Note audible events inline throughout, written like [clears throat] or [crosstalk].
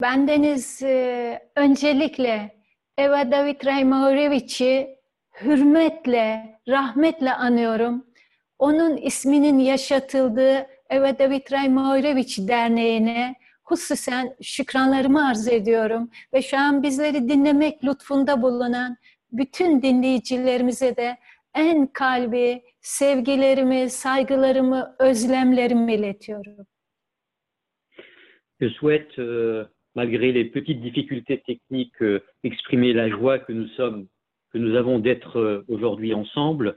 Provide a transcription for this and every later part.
Bendeniz e, öncelikle Eva David Raymaurevic'i hürmetle, rahmetle anıyorum. Onun isminin yaşatıldığı Eva David Raymaurevich Derneği'ne hususen şükranlarımı arz ediyorum. Ve şu an bizleri dinlemek lütfunda bulunan bütün dinleyicilerimize de en kalbi sevgilerimi, saygılarımı, özlemlerimi iletiyorum. Je souhaite euh, malgré les petites difficultés techniques, euh, exprimer la joie que nous sommes, que nous avons d'être euh, aujourd'hui ensemble.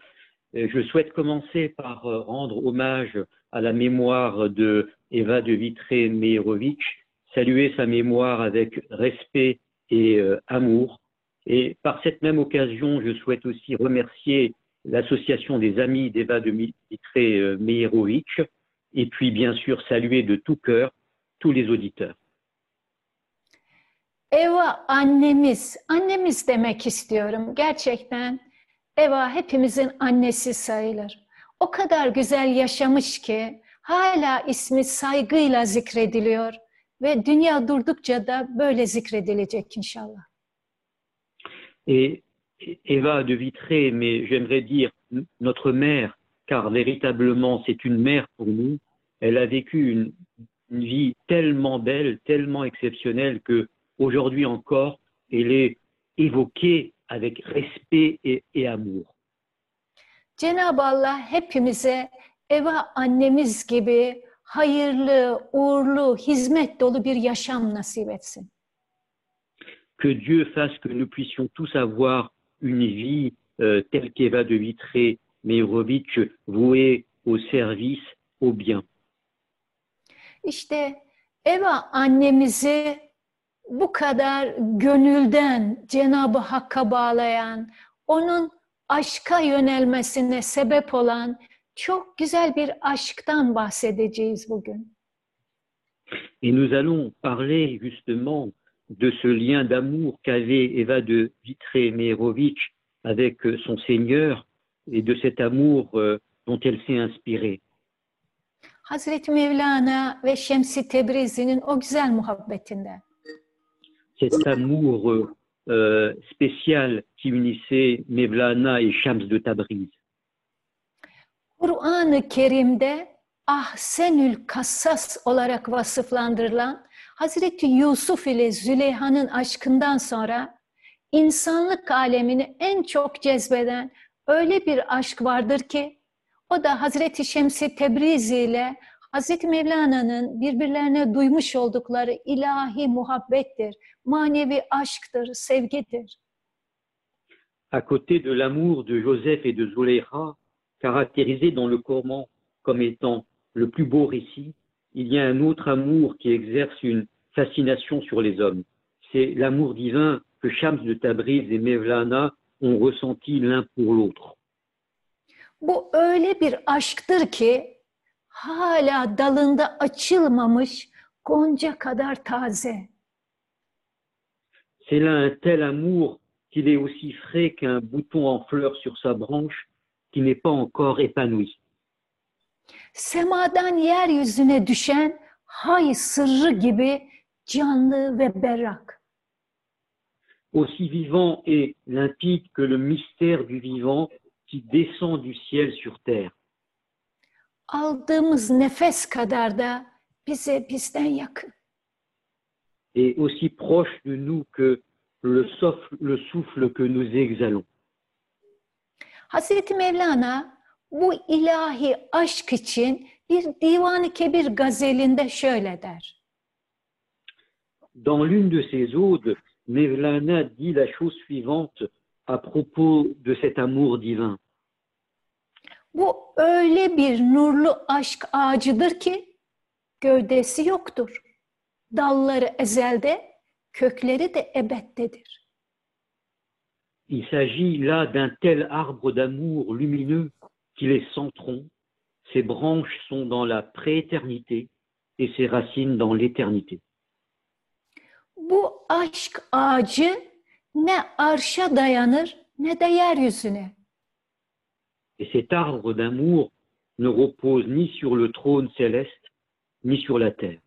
je souhaite commencer par euh, rendre hommage à la mémoire de Eva de Vitré Mejerovic, saluer sa mémoire avec respect et amour. Et par cette même occasion, je souhaite aussi remercier l'association des amis d'Eva de Vitré Mejerovic et puis bien sûr saluer de tout cœur tous les auditeurs. Eva annemiz, annemiz demek istiyorum. Gerçekten Eva hepimizin annesi sayılır. O kadar güzel yaşamış ki hala ismi saygıyla zikrediliyor ve dünya durdukça da böyle zikredilecek inşallah. Et Eva de Vitré, mais j'aimerais dire notre mère, car véritablement c'est une mère pour nous. Elle a vécu une, une vie tellement belle, tellement exceptionnelle que aujourd'hui encore, elle est évoquée avec respect et, et amour. Cenab-ı Allah hepimize Eva annemiz gibi hayırlı, uğurlu, hizmet dolu bir yaşam nasip etsin. Que Dieu fasse que nous puissions tous avoir une vie euh, telle qu'Eva de Vitré Meirovitch, vouée au service, au bien. İşte Eva annemizi bu kadar gönülden Cenab-ı Hakk'a bağlayan, onun aşka yönelmesine sebep olan çok güzel bir aşktan bahsedeceğiz bugün. Et nous allons parler justement de ce lien d'amour qu'avait Eva de Vitré-Mejerovic avec son Seigneur et de cet amour euh, dont elle s'est inspirée. Hazreti Mevlana ve Şemsi Tebrizi'nin o güzel muhabbetinden. Cet amour euh, spécial qui unissait Mevlana et Shams de Tabriz. Kur'an-ı Kerim'de Ahsenül Kassas olarak vasıflandırılan Hazreti Yusuf ile Züleyha'nın aşkından sonra insanlık alemini en çok cezbeden öyle bir aşk vardır ki o da Hazreti Şemsi Tebrizi ile Hazreti Mevlana'nın birbirlerine duymuş oldukları ilahi muhabbettir, manevi aşktır, sevgidir. À côté de l'amour de Joseph et de Zoléra, caractérisé dans le Coran comme étant le plus beau récit, il y a un autre amour qui exerce une fascination sur les hommes. C'est l'amour divin que Shams de Tabriz et Mevlana ont ressenti l'un pour l'autre. Bu öyle bir aşktır ki hala dalında açılmamış gonca kadar taze. C'est là un tel amour qu'il est aussi frais qu'un bouton en fleur sur sa branche qui n'est pas encore épanoui. Semadan yeryüzüne düşen hay sırrı gibi canlı ve berrak. Aussi vivant et limpide que le mystère du vivant qui descend du ciel sur terre. Aldığımız nefes kadar da bize bizden yakın. Et aussi proche de nous que le souffle, le souffle que nous exhalons. Hazreti Mevlana bu ilahi aşk için bir Divan-ı Kebir gazelinde şöyle der. Dans l'une de ses odes, Mevlana dit la chose suivante à propos de cet amour divin. Bu öyle bir nurlu aşk ağacıdır ki gövdesi yoktur. Dalları ezelde, kökleri de ebeddedir. Il s'agit là d'un tel arbre d'amour lumineux qu'il est sans tronc, ses branches sont dans la prééternité et ses racines dans l'éternité. Bu aşk ağacı ne arşa dayanır ne de yeryüzüne. Et cet arbre d'amour ne repose ni sur le trône céleste, ni sur la terre.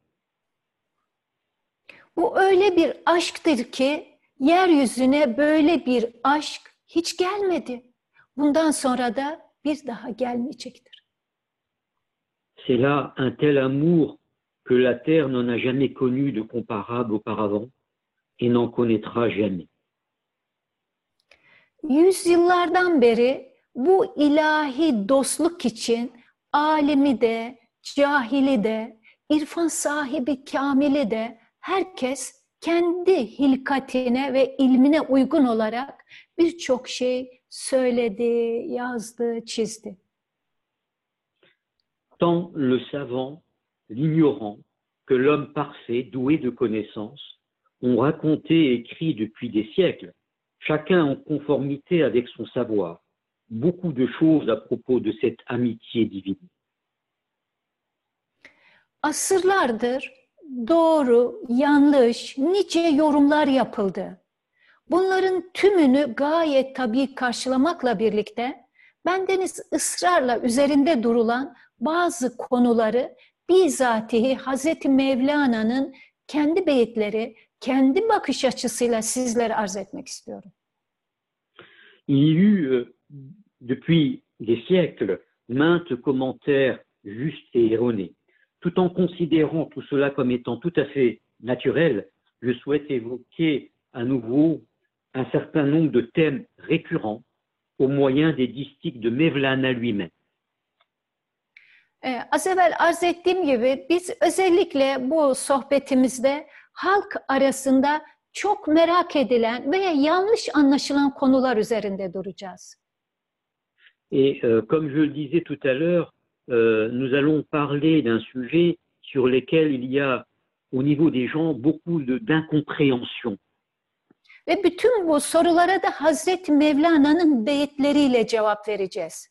Bu öyle bir aşktır ki yeryüzüne böyle bir aşk hiç gelmedi. Bundan sonra da bir daha gelmeyecektir. C'est là un tel amour que la terre n'en a jamais connu de comparable auparavant et n'en connaîtra jamais. Yüzyıllardan beri bu ilahi dostluk için alimi de, cahili de, irfan sahibi kamili de herkes kendi hilkatine ve ilmine uygun olarak birçok şey söyledi, yazdı, çizdi. Tant le savant, l'ignorant, que l'homme parfait, doué de connaissances, ont raconté et écrit depuis des siècles, chacun en conformité avec son savoir, beaucoup de choses à propos de cette amitié divine. Asırlardır doğru, yanlış, nice yorumlar yapıldı. Bunların tümünü gayet tabii karşılamakla birlikte bendeniz ısrarla üzerinde durulan bazı konuları bizatihi Hazreti Mevlana'nın kendi beyitleri, kendi bakış açısıyla sizlere arz etmek istiyorum. Il y eut euh, depuis des siècles maintes commentaires justes et erronés. Tout en considérant tout cela comme étant tout à fait naturel, je souhaite évoquer à nouveau un certain nombre de thèmes récurrents au moyen des distiques de Mevlana lui-même. Ee, az evvel arz ettiğim gibi biz özellikle bu sohbetimizde halk arasında çok merak edilen veya yanlış anlaşılan konular üzerinde duracağız. Et euh, comme je le disais tout à l'heure, euh, nous allons parler d'un sujet sur lequel il y a au niveau des gens beaucoup d'incompréhension. Ve bütün bu sorulara da Hazreti Mevlana'nın beyitleriyle cevap vereceğiz.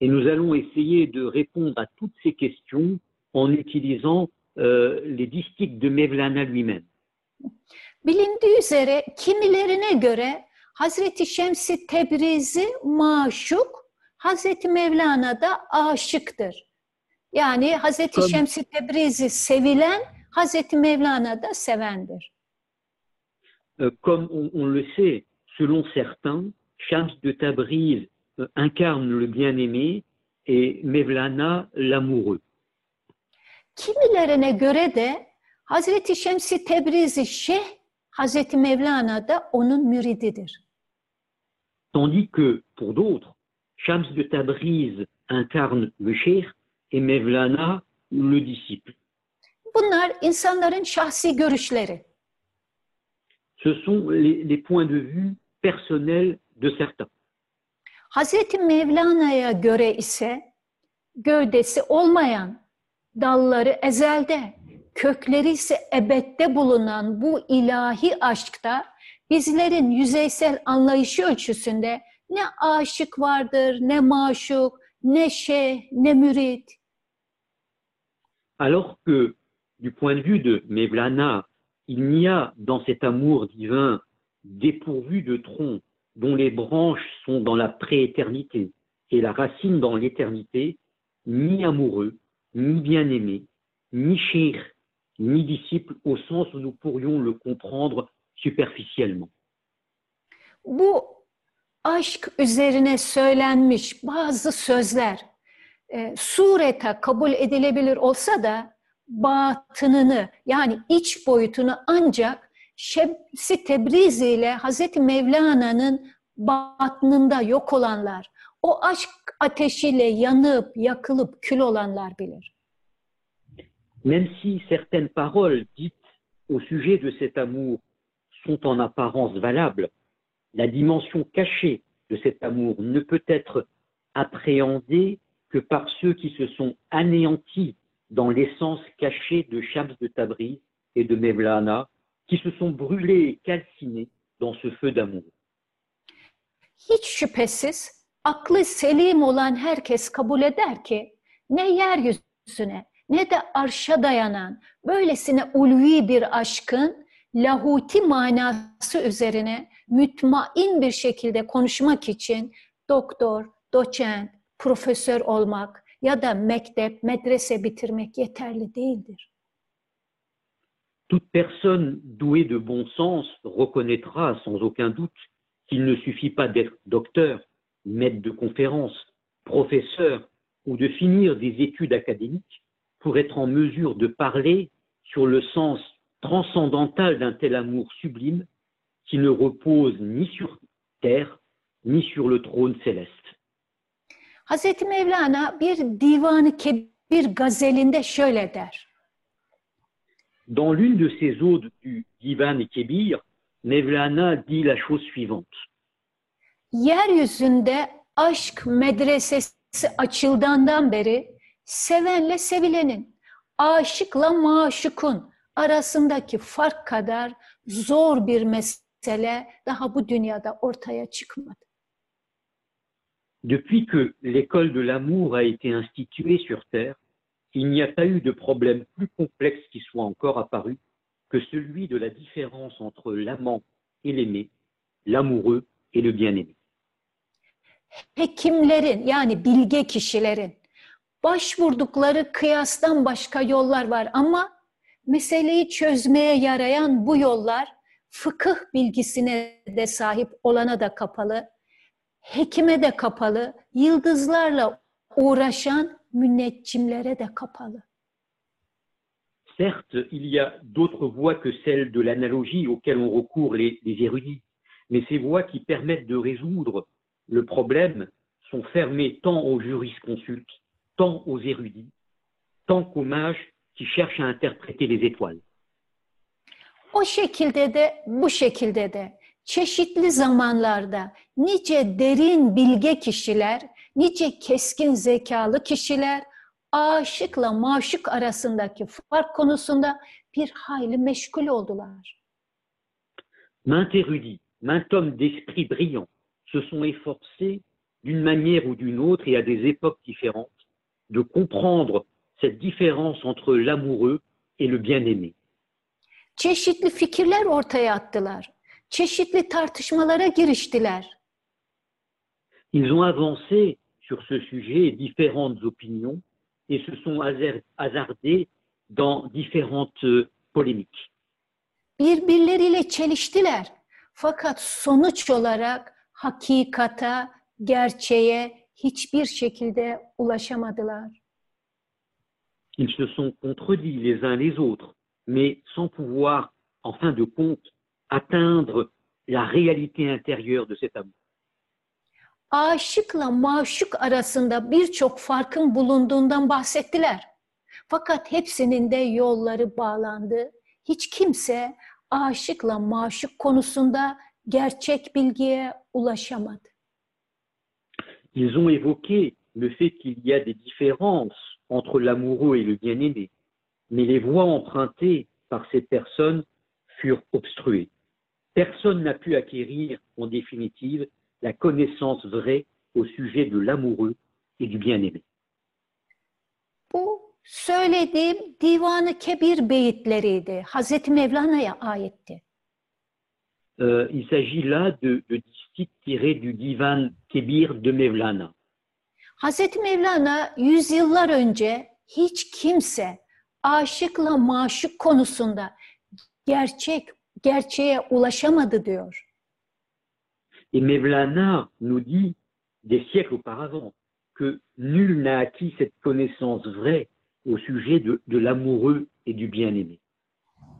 Et nous allons essayer de répondre à toutes ces questions en utilisant euh, les distiques de Mevlana lui-même. Bilindiği üzere kimilerine göre Hazreti Şemsi Tebrizi maşuk, Hazreti Mevlana da aşıktır. Yani Hazreti Tabii. Şemsi Tebrizi sevilen, Hazreti Mevlana da sevendir. Euh, comme on, on le sait, selon certains, Shams de Tabriz euh, incarne le bien-aimé et Mevlana l'amoureux. Kimilerine göre de Hazreti Şemsi Tebrizi şeyh, Hazreti Mevlana da onun mürididir. Tandis que pour d'autres, Shams de Tabriz incarne le cheikh et Mevlana le disciple. Bunlar insanların şahsi görüşleri. Ce sont les, les points de vue personnels de certains. Hazreti Mevlana'ya göre ise gövdesi olmayan, dalları ezelde, kökleri ise ebette bulunan bu ilahi aşkta Alors que, du point de vue de Mevlana, il n'y a dans cet amour divin dépourvu de tronc, dont les branches sont dans la prééternité et la racine dans l'éternité, ni amoureux, ni bien-aimé, ni cheikh, ni disciple au sens où nous pourrions le comprendre superficiellement. Bu aşk üzerine söylenmiş bazı sözler e, surete kabul edilebilir olsa da batınını yani iç boyutunu ancak Şemsi Tebrizi ile Hazreti Mevlana'nın batnında yok olanlar, o aşk ateşiyle yanıp, yakılıp kül olanlar bilir. Même si certaines paroles dites au sujet de cet amour sont en apparence valables, la dimension cachée de cet amour ne peut être appréhendée que par ceux qui se sont anéantis dans l'essence cachée de Shams de Tabriz et de Mevlana, qui se sont brûlés et calcinés dans ce feu d'amour. Selim olan herkes kabul eder ki ne ne de arşa dayanan böylesine ulvi bir aşkın lahuti manası üzerine mütmain bir şekilde konuşmak için doktor, doçent, profesör olmak ya da mektep, medrese bitirmek yeterli değildir. Toute personne douée de bon sens reconnaîtra sans aucun doute qu'il ne suffit pas d'être docteur, maître de conférence, professeur ou de finir des études académiques pour être en mesure de parler sur le sens transcendantal d'un tel amour sublime qui ne repose ni sur terre ni sur le trône céleste. Hazreti Mevlana bir divanı kebir gazelinde şöyle der. Dans l'une de ses odes du Divan Kebir, Mevlana dit la chose suivante. Yeryüzünde aşk medresesi açıldığından beri sevenle sevilenin, aşıkla maşukun arasındaki fark kadar zor bir mesele daha bu dünyada ortaya çıkmadı. Depuis que l'école de l'amour a été instituée sur Terre, il n'y a pas eu de problème plus complexe qui soit encore apparu que celui de la différence entre l'amant et l'aimé, l'amoureux et le bien-aimé. Hekimlerin yani bilge kişilerin başvurdukları kıyastan başka yollar var ama meseleyi çözmeye yarayan bu yollar fıkıh bilgisine de sahip olana da kapalı, hekime de kapalı, yıldızlarla uğraşan müneccimlere de kapalı. Certes, il y a d'autres voies que celles de l'analogie auxquelles ont recours les, les érudits, mais ces voies qui permettent de résoudre le problème sont fermées tant aux jurisconsultes, tant aux érudits, tant qu'aux mages qui cherchent à interpréter les étoiles. O şekilde de bu şekilde de çeşitli zamanlarda nice derin bilge kişiler, nice keskin zekalı kişiler aşıkla maşuk arasındaki fark konusunda bir hayli meşgul oldular. Maintes érudits, maints hommes d'esprit brillant se sont efforcés d'une manière ou d'une autre et à des époques différentes de comprendre cette différence entre l'amoureux et le bien-aimé. Çeşitli fikirler ortaya attılar. Çeşitli tartışmalara giriştiler. Ils ont avancé sur ce sujet différentes opinions et se sont hasard- hasardés dans différentes euh, polémiques. Birbirleriyle çeliştiler. Fakat sonuç olarak hakikata, gerçeğe hiçbir şekilde ulaşamadılar. Ils se sont contredits les uns les autres, mais sans pouvoir, en fin de compte, atteindre la réalité intérieure de cet amour. Aşıkla maşuk arasında birçok farkın bulunduğundan bahsettiler. Fakat hepsinin de yolları bağlandı. Hiç kimse aşıkla maşuk konusunda gerçek bilgiye ulaşamadı. Ils ont évoqué le fait qu'il y a des différences entre l'amoureux et le bien-aimé, mais les voies empruntées par ces personnes furent obstruées. Personne n'a pu acquérir, en définitive, la connaissance vraie au sujet de l'amoureux et du bien-aimé. Bu söylediğim Divanı Kebir beyitleriydi. Hazreti Mevlana'ya aitti. Euh, il s'agit là de, de tirés du divan Kébir de Mevlana. Hazreti Mevlana yüzyıllar önce hiç kimse aşıkla maşuk konusunda gerçek gerçeğe ulaşamadı diyor. Et Mevlana nous dit, des siècles auparavant, que nul n'a acquis cette connaissance vraie au sujet de, de l'amoureux et du bien-aimé.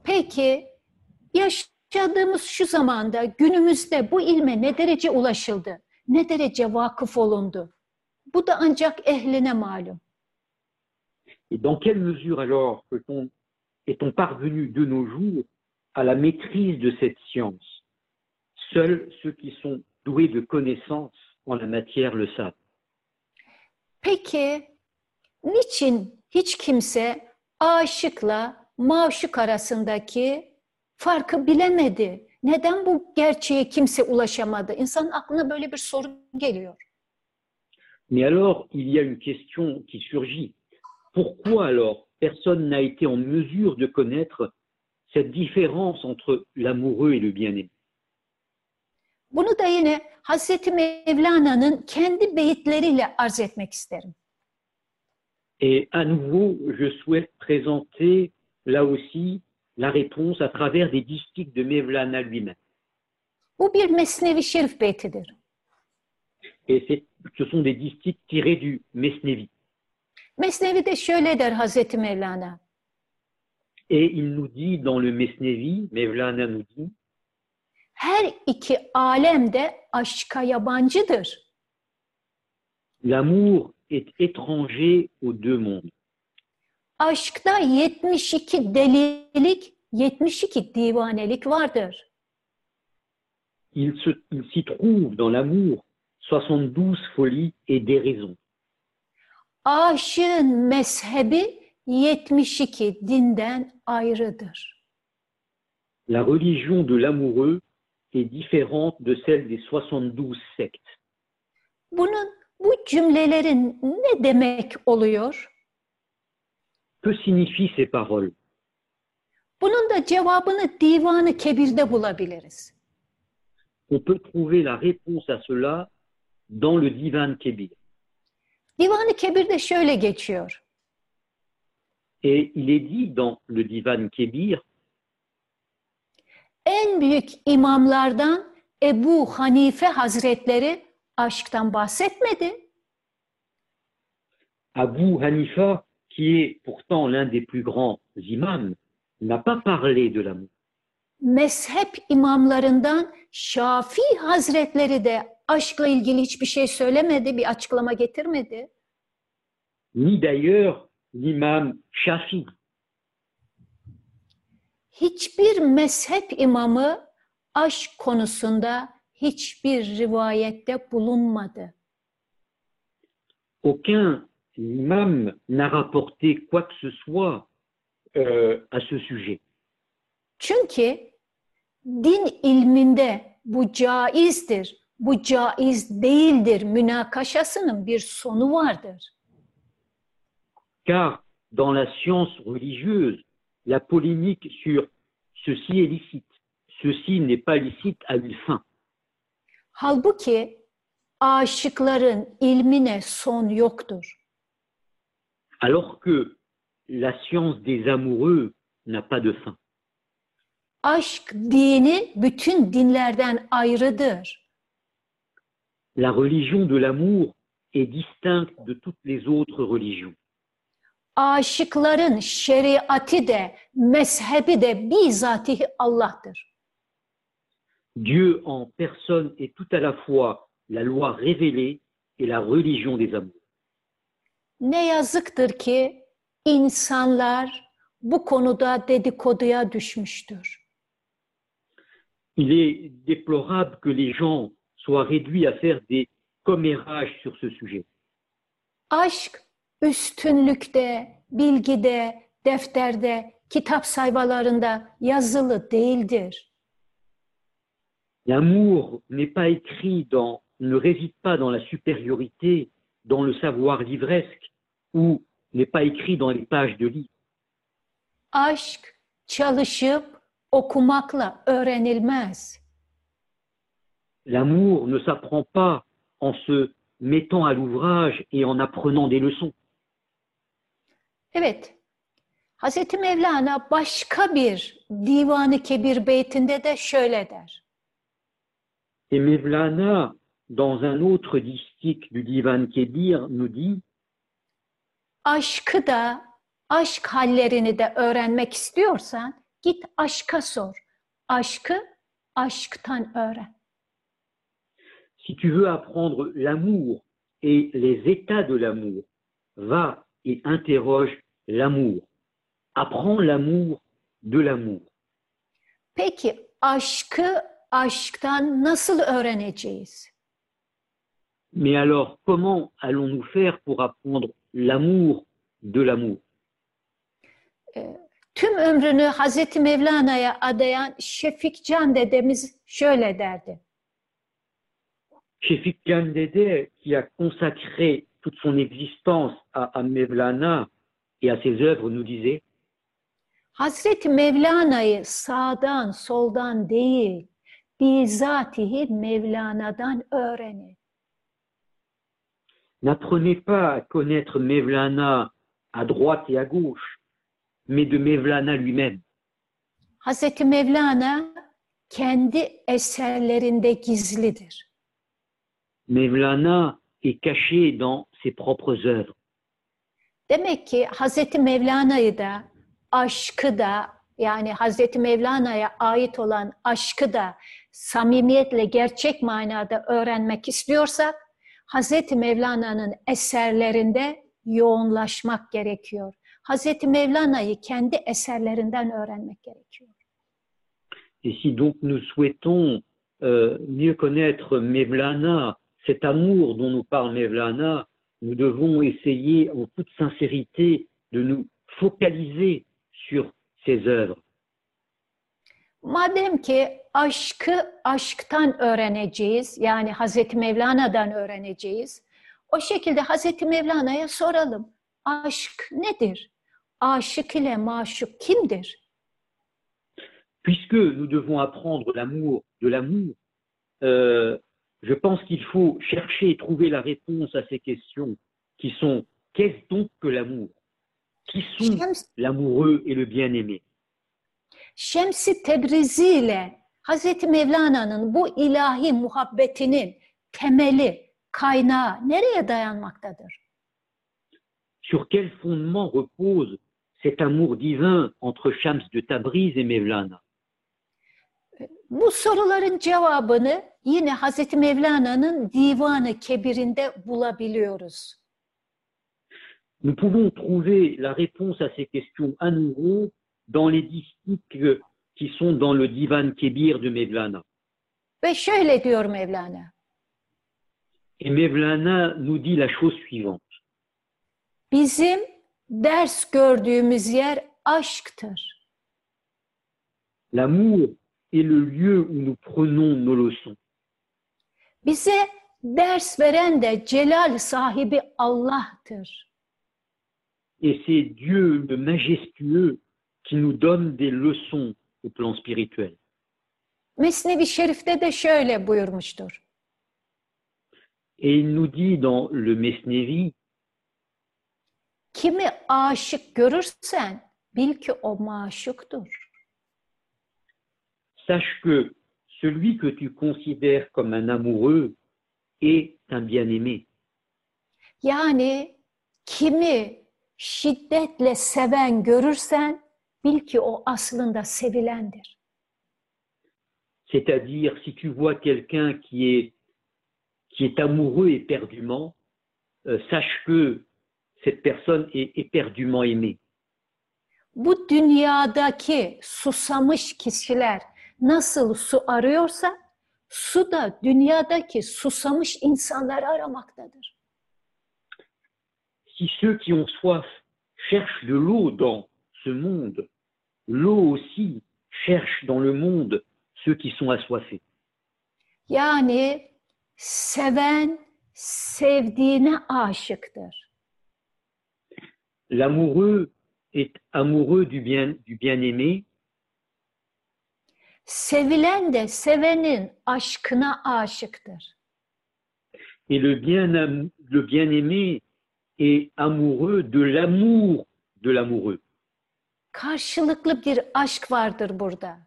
Peki yaşadığımız şu zamanda günümüzde bu ilme ne derece ulaşıldı? Ne derece vakıf olundu? Bu da ancak ehline malum. Et dans quelle mesure alors peut-on- est-on parvenu de nos jours à la maîtrise de cette science Seuls ceux qui sont doués de connaissances en la matière le savent. Peki niçin hiç kimse aşıkla maşuk arasındaki farkı bilemedi? Neden bu gerçeğe kimse ulaşamadı? İnsanın aklına böyle bir soru geliyor. Mais alors, il y a une question qui surgit. Pourquoi alors personne n'a été en mesure de connaître cette différence entre l'amoureux et le bien-aimé? Bunu da yine Hazreti Mevlana'nın kendi beyitleriyle arz etmek isterim. Et à nouveau, je souhaite présenter là aussi la réponse à travers des distiques de Mevlana lui-même. Bu bir Mesnevi Şerif beytidir. Et c'est- ce sont des distiques tirés du Mesnevi. Mesnevi'de şöyle der Hazreti Mevlana. Et il nous dit dans le Mesnevi, Mevlana nous dit, Her iki alem de aşka yabancıdır. l'amour est étranger aux deux mondes. Aşkta 72 delilik, 72 divanelik vardır. Il s'y trouve dans l'amour 72 folies et déraisons. Aşığın mezhebi 72 dinden ayrıdır. La religion de l'amoureux est différente de celle des 72 sectes. Bunun bu cümlelerin ne demek oluyor? Que signifient ces paroles? Bunun da cevabını Divanı Kebir'de bulabiliriz. On peut trouver la réponse à cela dans le Divan Kebir. Divanı Kebir'de şöyle geçiyor. Et il est dit dans le Divan Kebir En büyük imamlardan Ebu Hanife Hazretleri aşktan bahsetmedi. Abu Hanifa, qui est pourtant l'un des plus grands imams, n'a pas parlé de l'amour. Mezhep imamlarından Şafii Hazretleri de aşkla ilgili hiçbir şey söylemedi, bir açıklama getirmedi. Ni d'ailleurs l'imam Shafi. Hiçbir mezhep imamı aşk konusunda hiçbir rivayette bulunmadı. Aucun imam n'a rapporté quoi que ce soit euh, à ce sujet. Çünkü din ilminde bu caizdir, bu caiz değildir münakaşasının bir sonu vardır. Car dans la science religieuse, la polémique sur ceci est licite, ceci n'est pas licite a une fin. Halbuki aşıkların ilmine son yoktur. Alors que la science des amoureux n'a pas de fin. Aşk dini bütün dinlerden ayrıdır. La religion de l'amour est distincte de toutes les autres religions. Aşıkların şeriatı de, mezhebi de bizatihi Allah'tır. Dieu en personne est tout à la fois la loi révélée et la religion des amours. Ne yazıktır ki insanlar bu konuda dedikoduya düşmüştür. Il est déplorable que les gens réduits à faire des commérages sur ce sujet. Aşk üstünlükte, bilgide, defterde, kitap sayfalarında yazılı değildir. L'amour n'est pas écrit dans, ne réside pas dans la supériorité, dans le savoir livresque, ou n'est pas écrit dans les pages de livres. Aşk çalışıp okumakla öğrenilmez. L'amour ne s'apprend pas en se mettant à l'ouvrage et en apprenant des leçons. Evet, Hazreti Mevlana başka bir Divanı Kebir beytinde de şöyle der. Et Mevlana, dans un autre distique du Divan Kebir, nous dit Aşkı da, aşk hallerini de öğrenmek istiyorsan git aşka sor. Aşkı aşktan öğren. Si tu veux apprendre l'amour et les états de l'amour, va et interroge l'amour. Apprends l'amour de l'amour. Peki aşkı aşktan nasıl öğreneceğiz? Mais alors, comment allons-nous faire pour apprendre l'amour de l'amour? Tüm ömrünü Hazreti Mevlana'ya adayan Şefik Can dedemiz şöyle derdi. Shefik Khan Dede, qui a consacré toute son existence à, à Mevlana et à ses œuvres, nous disait Hazreti Mevlana'yı sağdan soldan değil, bizatihi Mevlana'dan öğrenin. N'apprenez pas à connaître Mevlana à droite et à gauche, mais de Mevlana lui-même. Hazreti Mevlana kendi eserlerinde gizlidir. Mevlana est caché dans ses propres œuvres. Demek ki Hazreti Mevlana'yı da, aşkı da, yani Hazreti Mevlana'ya ait olan aşkı da samimiyetle, gerçek manada öğrenmek istiyorsak, Hazreti Mevlana'nın eserlerinde yoğunlaşmak gerekiyor. Hazreti Mevlana'yı kendi eserlerinden öğrenmek gerekiyor. Et si donc nous souhaitons euh, mieux connaître Mevlana, cet amour dont nous parle Mevlana, nous devons essayer en toute sincérité de nous focaliser sur ses œuvres. Madem ki aşkı aşktan öğreneceğiz, yani Hazreti Mevlana'dan öğreneceğiz, o şekilde Hazreti Mevlana'ya soralım. Aşk nedir? Aşık ile maşuk kimdir? Puisque nous devons apprendre l'amour de l'amour, euh, je pense qu'il faut chercher et trouver la réponse à ces questions qui sont qu'est-ce donc que l'amour? Qui sont l'amoureux et le bien-aimé? Şemsi Tebrizi ile Hazreti Mevlana'nın bu ilahi muhabbetinin temeli, kaynağı nereye dayanmaktadır? Sur quel fondement repose cet amour divin entre Shams de Tabriz et Mevlana? Bu soruların cevabını yine Hazreti Mevlana'nın Divanı Kebir'inde bulabiliyoruz. Nous pouvons trouver la réponse à ces questions à nouveau dans les distiques qui sont dans le Divan Kebir de Mevlana. Ve şöyle diyor Mevlana. Et Mevlana nous dit la chose suivante. Bizim ders gördüğümüz yer aşktır. L'amour est le lieu où nous prenons nos leçons. Bize ders veren de celal sahibi Allah'tır. Et c'est Dieu le majestueux qui nous donne des leçons au plan spirituel. Mesnevi Şerif'te de şöyle buyurmuştur. Et il nous dit dans le Mesnevi, Kimi aşık görürsen bil ki o maşuktur. Sache que celui que tu considères comme un amoureux est un bien-aimé. Yani kimi şiddetle seven görürsen bil ki o aslında sevilendir. C'est-à-dire, si tu vois quelqu'un qui est, qui est amoureux éperdument, euh, sache que cette personne est éperdument aimée. Bu dünyadaki susamış kişiler nasıl su arıyorsa su da dünyadaki susamış insanları aramaktadır. Si ceux qui ont soif cherchent de l'eau dans ce monde, l'eau aussi cherche dans le monde ceux qui sont assoiffés. Yani seven sevdiğine aşıktır. L'amoureux est amoureux du bien, du bien-aimé Sevilen de sevenin aşkına aşıktır. et le bien, le bien-aimé est amoureux de l'amour de l'amoureux. Karşılıklı bir aşk vardır burada.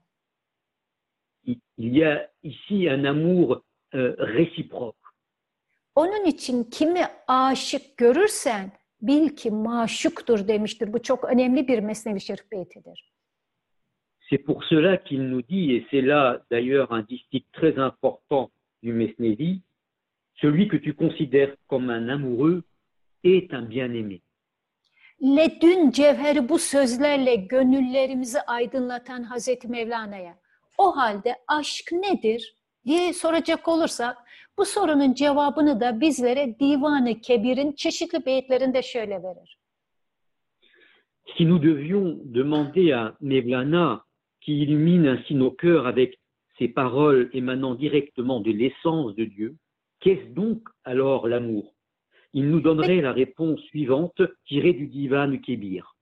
Il y a ici un amour euh, réciproque. Onun için kimi aşık görürsen bil ki maşuktur demiştir. Bu çok önemli bir Mesnevi Şerif beytidir. C'est pour cela qu'il nous dit, et c'est là d'ailleurs un distique très important du Mesnevi, celui que tu considères comme un amoureux est un bien-aimé. Ledün cevheri bu sözlerle gönüllerimizi aydınlatan Hazreti Mevlana'ya o halde aşk nedir diye soracak olursak bu sorunun cevabını da bizlere Divan-ı Kebir'in çeşitli beyitlerinde şöyle verir. Si nous devions demander à Mevlana, qui illumine ainsi nos cœurs avec ses paroles émanant directement de l'essence de Dieu, qu'est-ce donc alors l'amour? Il nous donnerait la réponse suivante tirée du Divan Kébir.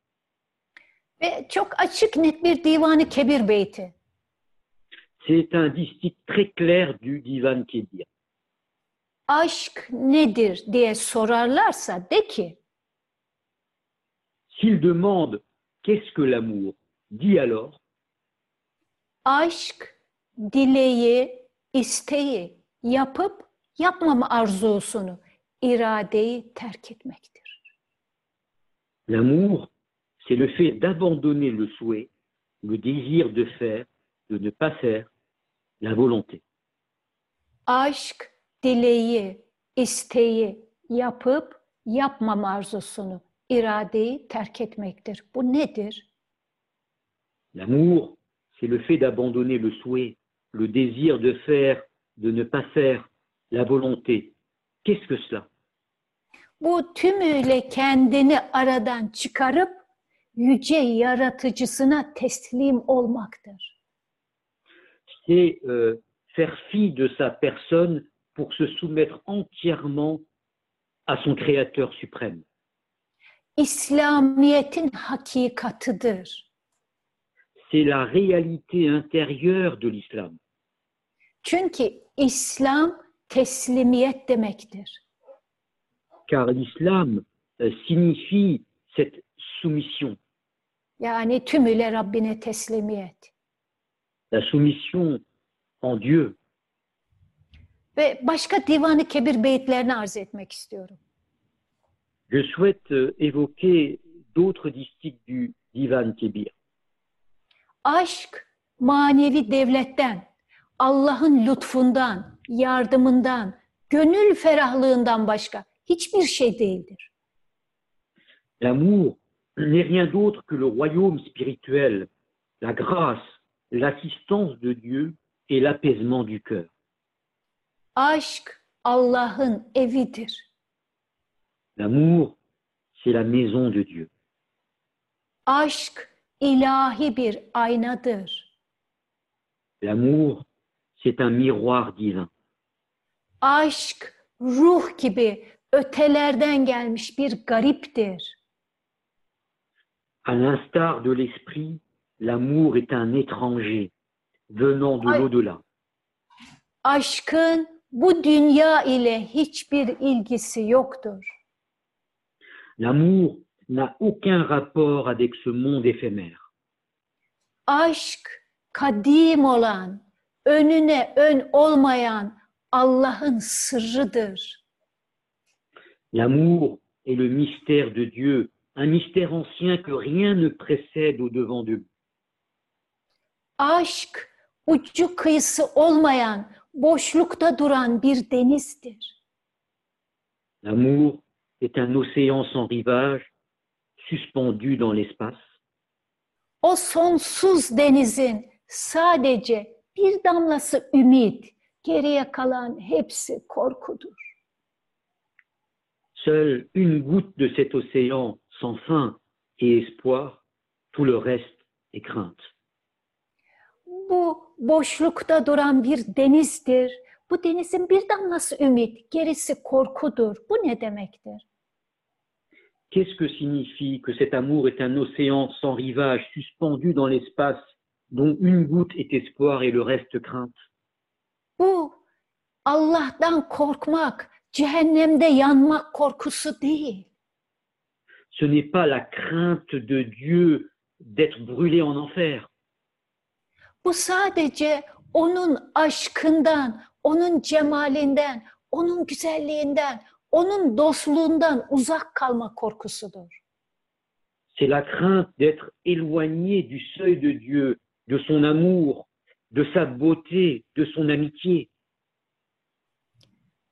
C'est un distique très clair du Divan Kébir. Aşk nedir diye sorarlarsa de ki S'il demande qu'est-ce que l'amour, dis alors, Aşk, dileği, isteği, yapıp yapmama arzusunu, iradeyi terk etmektir. L'amour, c'est le fait d'abandonner le souhait, le désir de faire, de ne pas faire, la volonté. Aşk, dileği, isteği, yapıp yapmama arzusunu, iradeyi terk etmektir. Bu nedir? L'amour, c'est le fait d'abandonner le souhait, le désir de faire, de ne pas faire, la volonté. Qu'est-ce que cela? Bu tümüyle kendini aradan çıkarıp yüce yaratıcısına teslim olmaktır. C'est euh, faire fi de sa personne pour se soumettre entièrement à son Créateur suprême. İslamiyet'in hakikatıdır. C'est la réalité intérieure de l'islam. Çünkü İslam teslimiyet demektir. Car l'islam euh, signifie cette soumission, Yani tümüyle Rabbine teslimiyet. la soumission en Dieu. Ve başka divanı kebir beyitlerini arz etmek istiyorum. Je souhaite euh, évoquer d'autres distiques du Divan Kébir. Aşk manevi devletten, Allah'ın lütfundan, yardımından, gönül ferahlığından başka hiçbir şey değildir. L'amour n'est rien d'autre que le royaume spirituel, la grâce, l'assistance de Dieu et l'apaisement du cœur. Aşk Allah'ın evidir. L'amour, c'est la maison de Dieu. Aşk ilahi bir aynadır. L'amour, c'est un miroir divin. Aşk ruh gibi ötelerden gelmiş bir gariptir. À l'instar de l'esprit, l'amour est un étranger venant de l'au-delà. Aşkın bu dünya ile hiçbir ilgisi yoktur. L'amour n'a aucun rapport avec ce monde éphémère. Aşk kadim olan, önüne ön olmayan Allah'ın sırrıdır. L'amour est le mystère de Dieu, un mystère ancien que rien ne précède au-devant de lui. Aşk ucu kıyısı olmayan, boşlukta duran bir denizdir. L'amour est un océan sans rivage, suspendu dans l'espace. O sonsuz denizin sadece bir damlası ümit, geriye kalan hepsi korkudur. Seule une goutte de cet océan sans fin et espoir, tout le reste est crainte. Bu boşlukta duran bir denizdir. Bu denizin bir damlası ümit, gerisi korkudur. Bu ne demektir? Qu'est-ce que signifie que cet amour est un océan sans rivage, suspendu dans l'espace, dont une goutte est espoir et le reste crainte? Bu Allah'tan korkmak, cehennemde yanmak korkusu değil. Ce n'est pas la crainte de Dieu d'être brûlé en enfer. Bu sadece onun aşkından, onun cemalinden, onun güzelliğinden, onun dostluğundan uzak kalma korkusudur. C'est la crainte d'être éloigné du seuil de Dieu, de son amour, de sa beauté, de son amitié.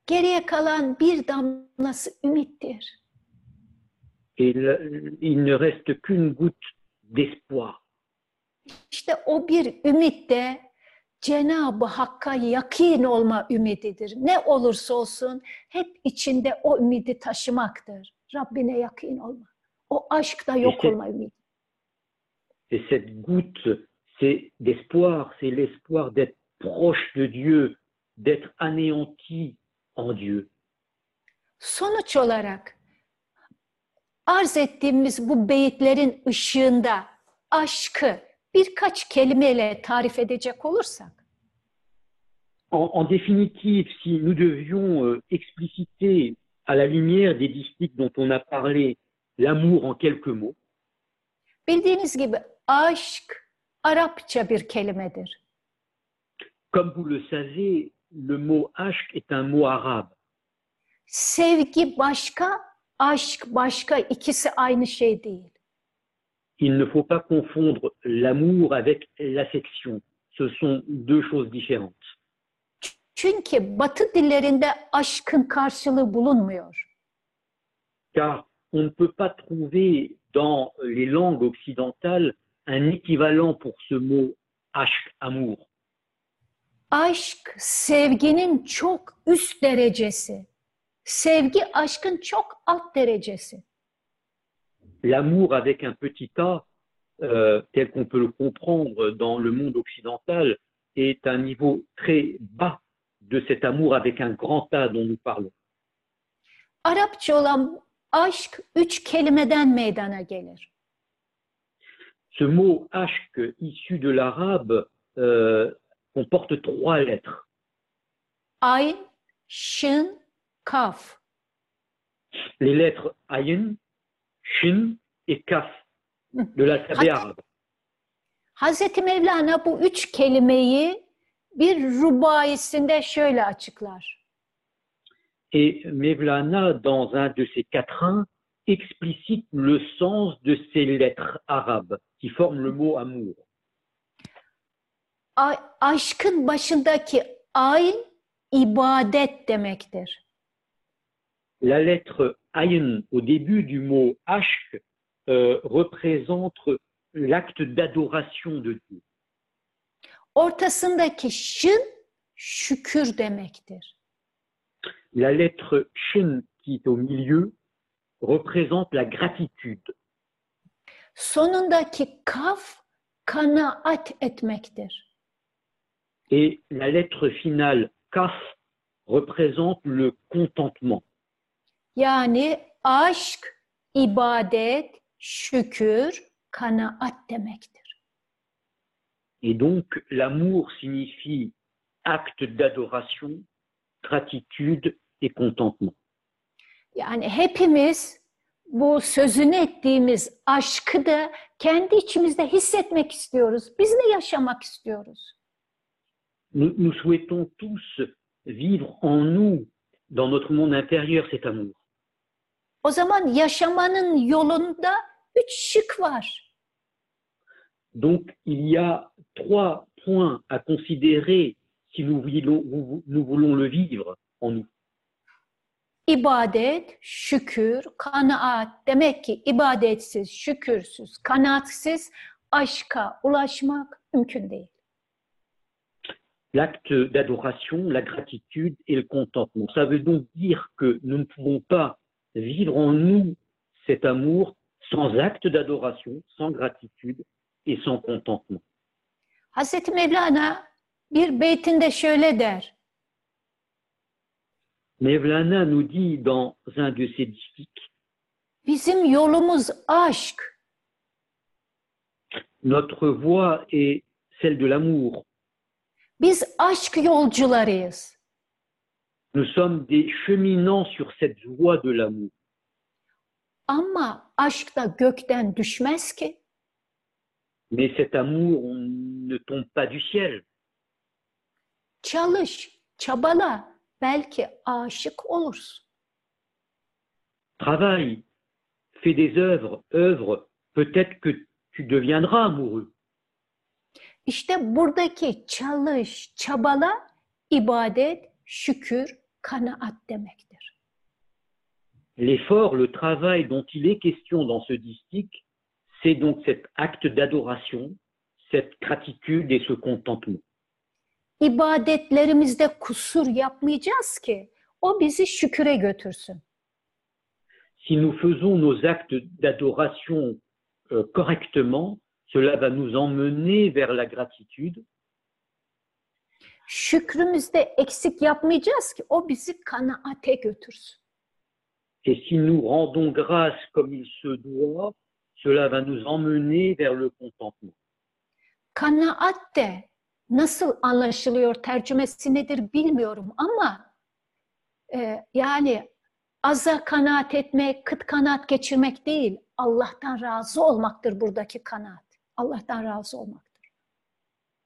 Geriye kalan bir damlası ümittir. Et le- il ne reste qu'une goutte d'espoir. İşte o bir ümit de Cenab-ı Hakk'a yakin olma ümididir. Ne olursa olsun hep içinde o ümidi taşımaktır. Rabbine yakin olma. O aşkta yok olma ümidi. Et cette goutte, c'est d'espoir, c'est l'espoir d'être proche de Dieu, d'être anéanti en Dieu. Sonuç olarak arz ettiğimiz bu beyitlerin ışığında aşkı birkaç kelimeyle tarif edecek olursak En, en définitive, si nous devions euh, expliciter à la lumière des distiques dont on a parlé l'amour en quelques mots, bildiğiniz gibi aşk Arapça bir kelimedir. Comme vous le savez, le mot aşk est un mot arabe. Sevgi başka, aşk başka. İkisi aynı şey değil. Il ne faut pas confondre l'amour avec l'affection. Ce sont deux choses différentes. Çünkü Batı dillerinde aşkın karşılığı bulunmuyor. Car on ne peut pas trouver dans les langues occidentales un équivalent pour ce mot aşk, amour. Aşk sevginin çok üst derecesi. Sevgi aşkın çok alt derecesi. L'amour avec un petit a, euh, tel qu'on peut le comprendre dans le monde occidental, est un niveau très bas de cet amour avec un grand A dont nous parlons. Arapça olan aşk üç kelimeden meydana gelir. Ce mot aşk issu de l'arabe euh, comporte trois lettres. Ayn, şın, kaf. Les lettres ayin, shin et kaf de Hatta- arabe. Hazreti Mevlana bu üç kelimeyi bir rubaisinde şöyle açıklar. Et Mevlana, dans un de ses quatrains, explicite le sens de ces lettres arabes qui forment le mot amour. A- aşkın başındaki ayn ibadet demektir. La lettre ayin au début du mot aşk euh, représente l'acte d'adoration de Dieu. Ortasındaki şın şükür demektir. La lettre shin qui est au milieu représente la gratitude. Sonundaki kaf kanaat etmektir. Et la lettre finale kaf représente le contentement. Yani aşk, ibadet, şükür, kanaat demektir. Et donc l'amour signifie acte d'adoration, gratitude et contentement. Yani hepimiz bu sözünü ettiğimiz aşkı da kendi içimizde hissetmek istiyoruz. Biz de yaşamak istiyoruz. Nous, nous souhaitons tous vivre en nous, dans notre monde intérieur, cet amour. O zaman yaşamanın yolunda üç şık var. Donc il y a trois points à considérer si nous voulons, nous voulons le vivre en nous. İbadet, şükür, kanaat. Demek ki ibadetsiz, şükürsüz, kanaatsiz aşka ulaşmak mümkün değil. L'acte d'adoration, la gratitude et le contentement. Ça veut donc dire que nous ne pouvons pas vivre en nous cet amour sans acte d'adoration, sans gratitude et sans contentement. Hazreti Mevlana bir beytinde şöyle der. Mevlana nous dit dans un de ses distiques, Bizim yolumuz aşk. notre voie est celle de l'amour. Biz aşk yolcularıyız. Nous sommes des cheminants sur cette voie de l'amour. Ama aşk da gökten düşmez ki. Mais cet amour on ne tombe pas du ciel. Çalış, çabala. Belki aşık olursun. Travaille, fais des œuvres, œuvre, peut-être que tu deviendras amoureux. İşte buradaki çalış, çabala, ibadet, şükür, kanaat demektir. L'effort, le travail dont il est question dans ce distique, c'est donc cet acte d'adoration, cette gratitude et ce contentement. İbadetlerimizde kusur yapmayacağız ki o bizi şüküre götürsün. Si nous faisons nos actes d'adoration euh, correctement, cela va nous emmener vers la gratitude. Şükrümüzde eksik yapmayacağız ki o bizi kanaate götürsün. Et si nous rendons grâce comme il se doit, cela va nous emmener vers le contentement. Kanaat de nasıl anlaşılıyor, tercümesi nedir bilmiyorum ama e, yani aza kanaat etmek, kıt kanaat geçirmek değil, Allah'tan razı olmaktır buradaki kanaat. Allah'tan razı olmaktır.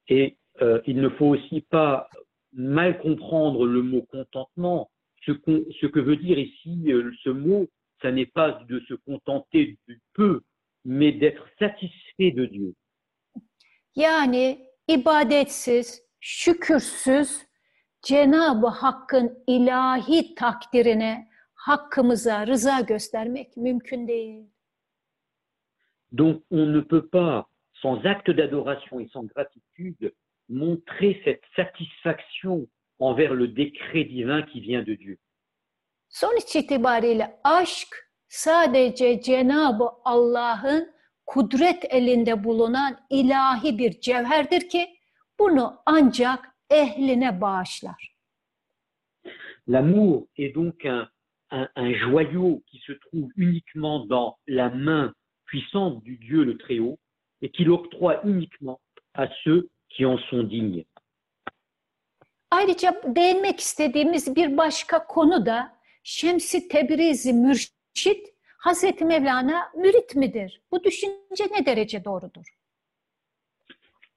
Et euh, il ne faut aussi pas mal comprendre le mot contentement. Ce, que veut dire ici euh, ce mot, ça n'est pas de se contenter du peu, mais d'être satisfait de Dieu. Yani ibadetsiz, şükürsüz Cenab-ı Hakk'ın ilahi takdirine, hakkımıza rıza göstermek mümkün değil. Donc on ne peut pas, sans acte d'adoration et sans gratitude, montrer cette satisfaction envers le décret divin qui vient de Dieu. Sonuç itibariyle aşk sadece Cenab-ı Allah'ın kudret elinde bulunan ilahi bir cevherdir ki bunu ancak ehline bağışlar. L'amour est donc un, un- un joyau qui se trouve uniquement dans la main puissante du Dieu le Très-Haut et qu'il octroie uniquement à ceux qui en sont dignes. Ayrıca değinmek istediğimiz bir başka konu da Şemsi Tebrizi mürşit Hazreti Mevlana mürit midir? Bu düşünce ne derece doğrudur?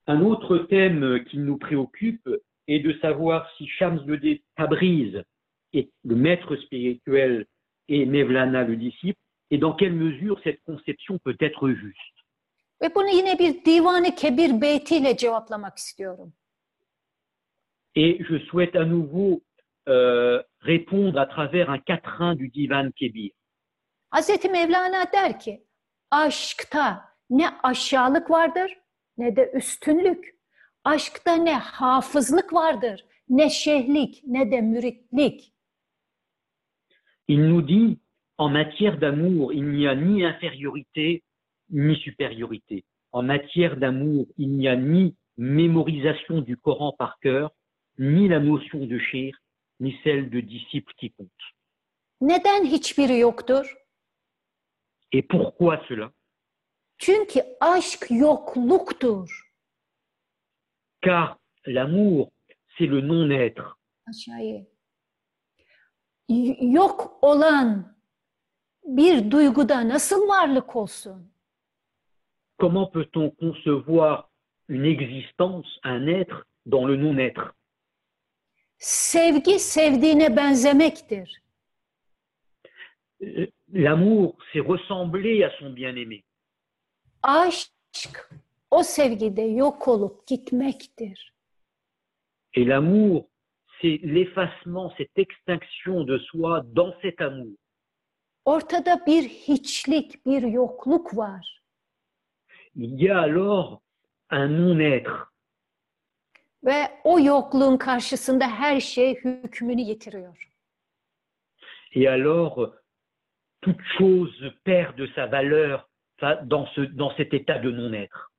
Un autre thème qui nous préoccupe est de savoir si Shams de Tabriz est le maître spirituel et Mevlana le disciple, et dans quelle mesure cette conception peut être juste. Ve bunu yine bir divanı kebir beytiyle cevaplamak istiyorum. Et je souhaite à nouveau euh, répondre à travers un quatrain du Divan Kébir. Hazreti Mevlana der ki, aşkta ne aşağılık vardır ne de üstünlük. Aşkta ne hafızlık vardır, ne şehlik, ne de müritlik. Il nous dit, en matière d'amour, il n'y a ni infériorité ni supériorité. En matière d'amour, il n'y a ni mémorisation du Coran par cœur, ni la notion de shir, ni celle de disciple qui compte. Neden hiçbiri yoktur? Et pourquoi cela? Çünkü aşk yokluktur. Car l'amour, c'est le non-être. Aşağıya. Yok olan bir duyguda nasıl varlık olsun? Comment peut-on concevoir une existence, un être, dans le non-être? Sevgi sevdiğine benzemektir. Euh, L'amour, c'est ressembler à son bien-aimé. Aşk o sevgide yok olup gitmektir. Et l'amour, c'est l'effacement, cette extinction de soi dans cet amour. Ortada bir hiçlik, bir yokluk var. Il y a alors un non-être. Ve o yokluğun karşısında her şey hükmünü yitiriyor. Et alors, toute chose perd de sa valeur dans, ce, dans cet état de non-être.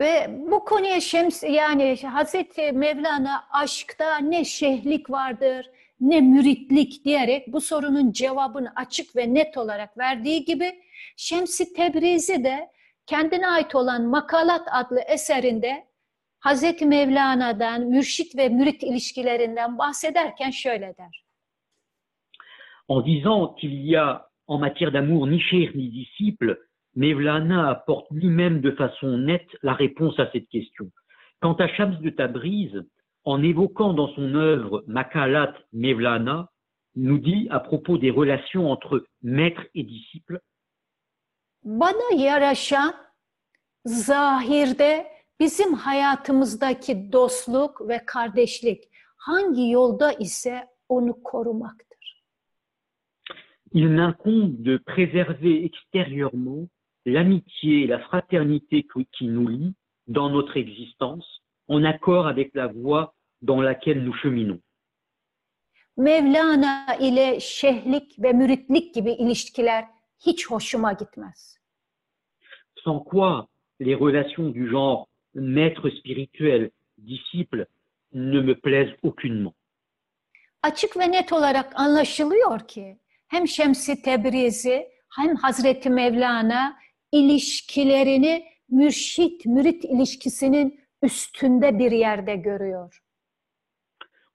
Ve bu konuya Şems yani Hazreti Mevlana aşkta ne şehlik vardır ne müritlik diyerek bu sorunun cevabını açık ve net olarak verdiği gibi Şemsi Tebrizi de kendine ait olan Makalat adlı eserinde Hazreti Mevlana'dan mürşit ve mürit ilişkilerinden bahsederken şöyle der. En disant qu'il y a en matière d'amour ni cher ni disciple, Mevlana apporte lui-même de façon nette la réponse à cette question. Quant à Shams de Tabriz, en évoquant dans son œuvre Makalat Mevlana, nous dit à propos des relations entre maître et disciple, Bana yaraşan zahirde bizim hayatımızdaki dostluk ve kardeşlik hangi yolda ise onu korumaktır. il m'incombe de préserver extérieurement l'amitié et la fraternité qui nous lient dans notre existence, en accord avec la voie dans laquelle nous cheminons. Mevlana ile şehlik ve müritlik gibi ilişkiler hiç hoşuma gitmez. Sans quoi les relations du genre maître spirituel, disciple ne me plaisent aucunement. Açık ve net olarak anlaşılıyor ki hem Şemsi Tebrizi hem Hazreti Mevlana ilişkilerini mürşit mürit ilişkisinin üstünde bir yerde görüyor.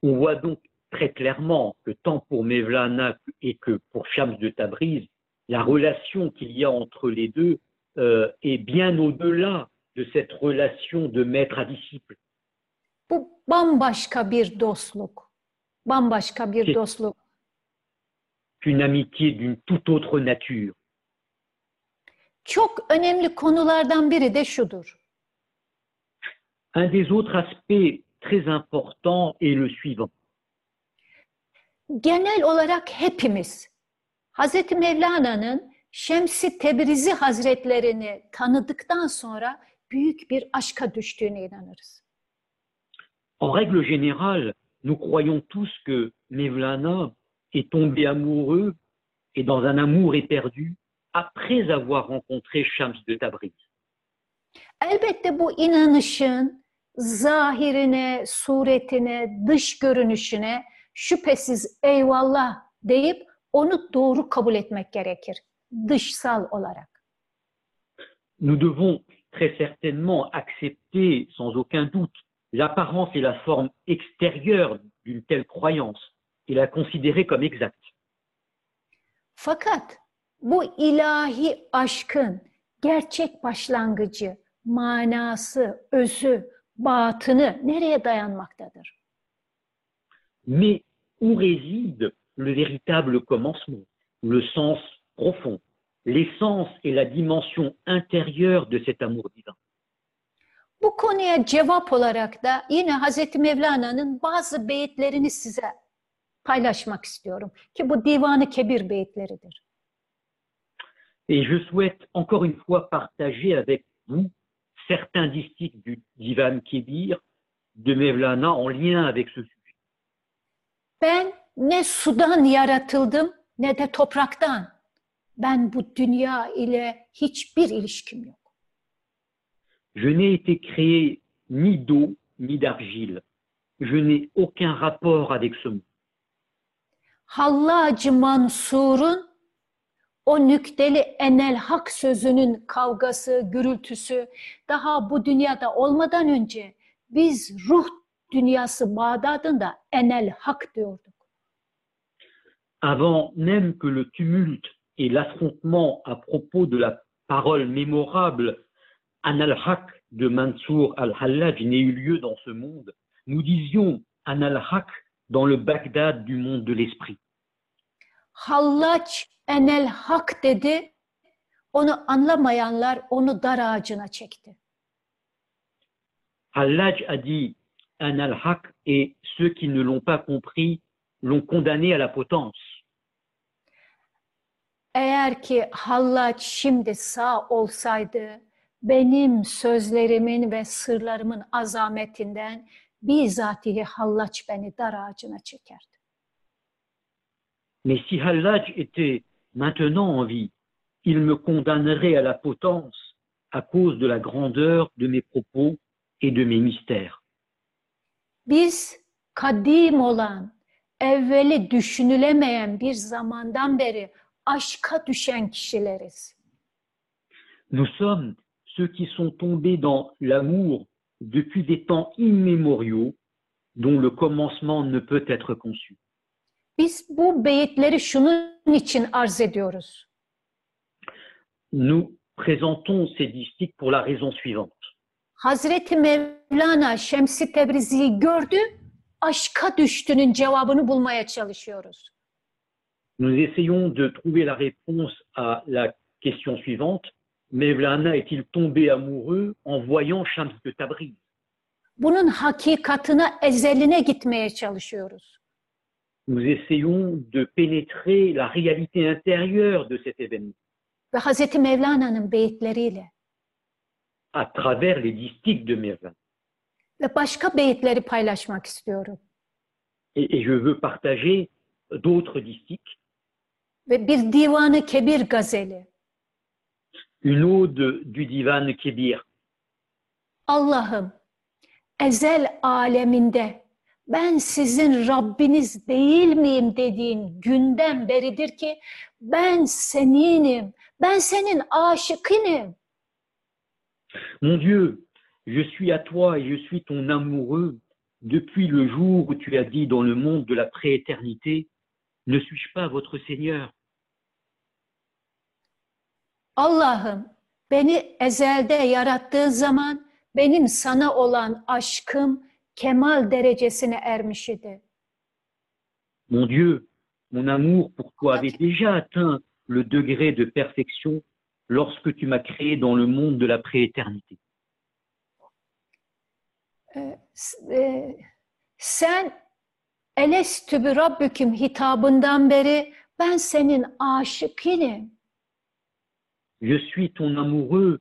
On voit donc très clairement que tant pour Mevlana et que pour Shams de Tabriz, la relation qu'il y a entre les deux euh, est bien au-delà de cette relation de maître à disciple. Bu bambaşka bir dostluk. Bambaşka bir Ki- dostluk. Une amitié d'une toute autre nature. Çok önemli konulardan biri de şudur. Un des autres aspects très importants est le suivant. Genel olarak hepimiz Hazreti Mevlana'nın Şemsi Tebrizi Hazretlerini tanıdıktan sonra büyük bir aşka düştüğüne inanırız. En règle générale, nous croyons tous que Mevlana est tombé amoureux et dans un amour éperdu après avoir rencontré Shams de Tabriz. Elbette bu inanışın zahirine, suretine, dış görünüşüne şüphesiz eyvallah deyip onu doğru kabul etmek gerekir. Dışsal olarak. Nous devons très certainement accepter sans aucun doute l'apparence et la forme extérieure d'une telle croyance et la considérer comme exacte. Fakat bu ilahi aşkın gerçek başlangıcı, manası, özü, batını nereye dayanmaktadır? Mais où réside le véritable commencement, le sens profond, l'essence et la dimension intérieure de cet amour divin? Bu konuya cevap olarak da yine Hazreti Mevlana'nın bazı beyitlerini size paylaşmak istiyorum. Ki bu Divanı Kebir beyitleridir. Et je souhaite encore une fois partager avec vous certains distiques du Divan Kébir de Mevlana en lien avec ce sujet. Ben ne sudan yaratıldım ne de topraktan. Ben bu dünya ile hiçbir ilişkim yok. Je n'ai été créé ni d'eau ni d'argile. Je n'ai aucun rapport avec ce monde. Hallacı Mansur'un o nükteli enel hak sözünün kavgası, gürültüsü daha bu dünyada olmadan önce biz ruh dünyası Bağdat'ında enel hak diyorduk. Avant même que le tumulte et l'affrontement à propos de la parole mémorable An al-Haq de Mansour al-Hallaj n'ait eu lieu dans ce monde, nous disions An al-Haq dans le Bagdad du monde de l'esprit. Enel hak dedi. Onu anlamayanlar onu dar ağacına çekti. Hallaj a dit An al-Haq et ceux qui ne l'ont pas compris l'ont condamné à la potence. Eğer ki Hallaç şimdi sağ olsaydı benim sözlerimin ve sırlarımın azametinden bizatihi Hallaç beni dar ağacına çekerdi. Mais si Hallaj était maintenant en vie, il me condamnerait à la potence à cause de la grandeur de mes propos et de mes mystères. Biz kadim olan, evveli düşünülemeyen bir zamandan beri aşka düşen kişileriz. Nous sommes ceux qui sont tombés dans l'amour depuis des temps immémoriaux dont le commencement ne peut être conçu. Biz bu beyitleri şunun için arz ediyoruz. Nous présentons ces distiques pour la raison suivante. Hazreti Mevlana Şemsi Tebrizi'yi gördü, aşka düştüğünün cevabını bulmaya çalışıyoruz. Nous essayons de trouver la réponse à la question suivante. Mevlana est-il tombé amoureux en voyant Shams de Tabriz Bunun hakikatına, ezeline gitmeye çalışıyoruz. Nous essayons de pénétrer la réalité intérieure de cet événement Ve Hazreti Mevlana'nın beyitleriyle à travers les distiques de Mevlana. ve başka beyitleri paylaşmak istiyorum. Et, et je veux partager d'autres distiques, Ve bir divanı kebir gazeli. une ode du Divan Kébir. Allah'ım ezel aleminde ben sizin Rabbiniz değil miyim dediğin günden beridir ki ben seninim, ben senin aşıkınım. Mon Dieu, je suis à toi et je suis ton amoureux depuis le jour où tu as dit dans le monde de la prééternité, ne suis-je pas votre Seigneur Allah'ım beni ezelde yarattığın zaman benim sana olan aşkım kemal derecesine ermiş idi. Mon Dieu, mon amour pour toi avait déjà atteint le degré de perfection lorsque tu m'as créé dans le monde de la prééternité. Ee, e, sen Elestü bi Rabbüküm hitabından beri ben senin aşıkınım. Je suis ton amoureux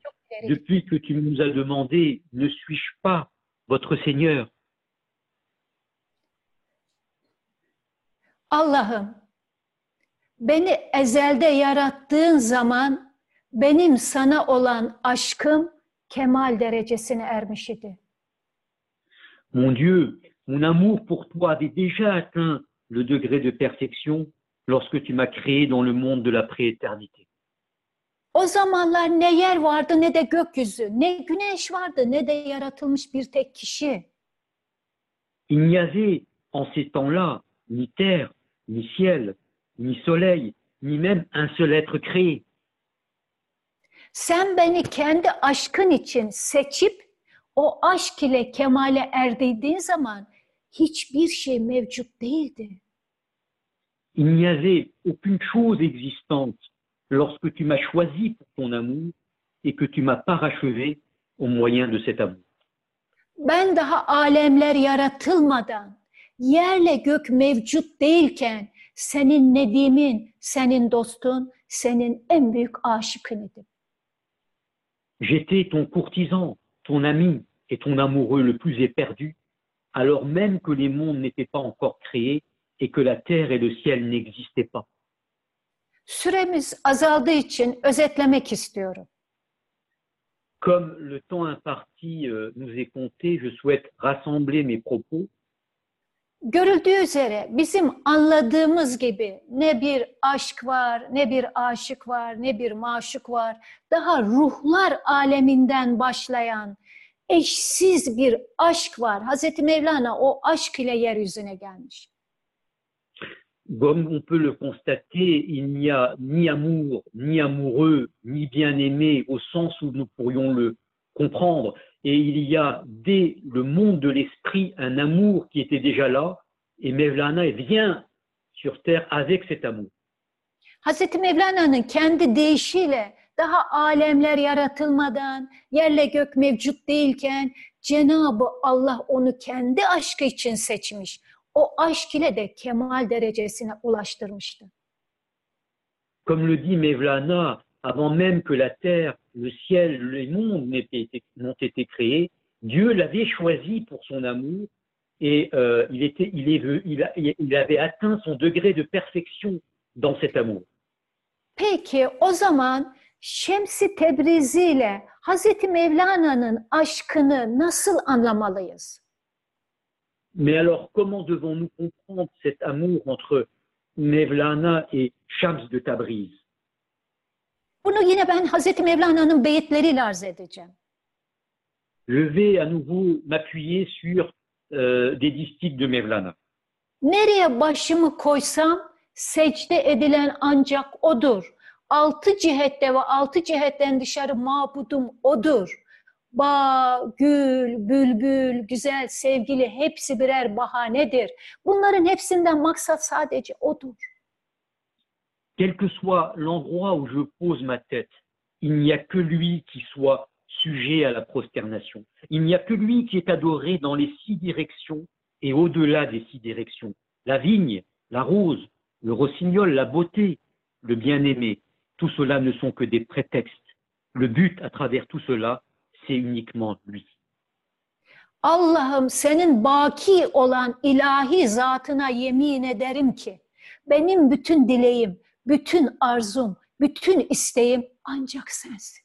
depuis que tu nous as demandé, ne suis-je pas votre Seigneur? Allah'ım beni ezelde yarattığın zaman benim sana olan aşkım kemal derecesine ermiş idi. Mon Dieu, mon amour pour toi avait déjà atteint le degré de perfection lorsque tu m'as créé dans le monde de la prééternité. O zamanlar ne yer vardı ne de gökyüzü, ne güneş vardı ne de yaratılmış bir tek kişi. Il n'y avait en ces temps-là ni terre, ni ciel, ni soleil, ni même un seul être créé. Sen beni kendi aşkın için seçip o aşk ile kemale erdirdiğin zaman hiçbir şey mevcut değildi. Il n'y avait aucune chose existante lorsque tu m'as choisi pour ton amour et que tu m'as parachevé au moyen de cet amour. Ben daha alemler yaratılmadan, yerle gök mevcut değilken senin nedimin, senin dostun, senin en büyük aşıkın idim. J'étais ton courtisan, ton ami et ton amoureux le plus éperdu, alors même que les mondes n'étaient pas encore créés et que la terre et le ciel n'existaient pas. Süremiz azaldığı için özetlemek istiyorum. Comme le temps imparti euh, nous est compté, je souhaite rassembler mes propos Görüldüğü üzere bizim anladığımız gibi ne bir aşk var, ne bir aşık var, ne bir maşuk var. Daha ruhlar aleminden başlayan eşsiz bir aşk var. Hazreti Mevlana o aşk ile yeryüzüne gelmiş. Comme on peut le constater, il n'y a ni amour, ni amoureux, ni bien-aimé au sens où nous pourrions le comprendre. Et il y a dès le monde de l'esprit un amour qui était déjà là, et Mevlana vient sur terre avec cet amour. Hazreti Mevlana'nın kendi deyişiyle daha alemler yaratılmadan, yerle gök mevcut değilken Cenab-ı Allah onu kendi aşkı için seçmiş. O aşk ile de kemal derecesine ulaştırmıştı. Comme le dit Mevlana, avant même que la terre, le ciel, les mondes n'aient été, n'ont été créés, Dieu l'avait choisi pour son amour et euh, il, était, il, est, ve- il, a- il avait atteint son degré de perfection dans cet amour. Peki o zaman Şems-i Tebrizi ile Hazreti Mevlana'nın aşkını nasıl anlamalıyız? Mais alors, comment devons-nous comprendre cet amour entre Mevlana et Shams de Tabriz? Bunu yine ben Hazreti Mevlana'nın beyitleriyle arz edeceğim. Je vais à nouveau m'appuyer sur euh, des distiques de Mevlana. Nereye başımı koysam secde edilen ancak odur. Altı cihette ve altı cihetten dışarı mabudum odur. Bağ, gül, bülbül, güzel, sevgili hepsi birer bahanedir. Bunların hepsinden maksat sadece odur. Quel que soit l'endroit où je pose ma tête, il n'y a que lui qui soit sujet à la prosternation. Il n'y a que lui qui est adoré dans les six directions et au-delà des six directions. La vigne, la rose, le rossignol, la beauté, le bien-aimé, tout cela ne sont que des prétextes. Le but à travers tout cela, c'est uniquement lui. Allah'ım senin baki olan ilahi zatına yemin ederim ki benim bütün dileğim, bütün arzum, bütün isteğim ancak sensin.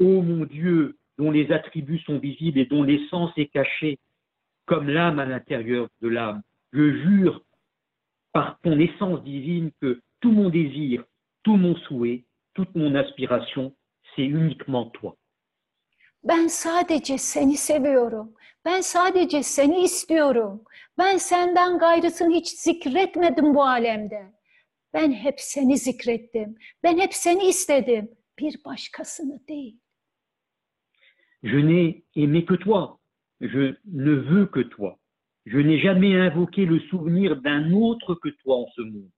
Ô mon Dieu, dont les attributs sont visibles et dont l'essence est cachée, comme l'âme à l'intérieur de l'âme, je jure par ton essence divine que tout mon désir, tout mon souhait, toute mon aspiration, c'est uniquement toi. Ben sadece seni seviyorum. Ben sadece seni istiyorum. Ben senden gayrısını hiç zikretmedim bu alemde. Ben hep seni zikrettim. Ben hep seni istedim. bir başkasını değil. Je n'ai aimé que toi. Je ne veux que toi. Je n'ai jamais invoqué le souvenir d'un autre que toi en ce monde.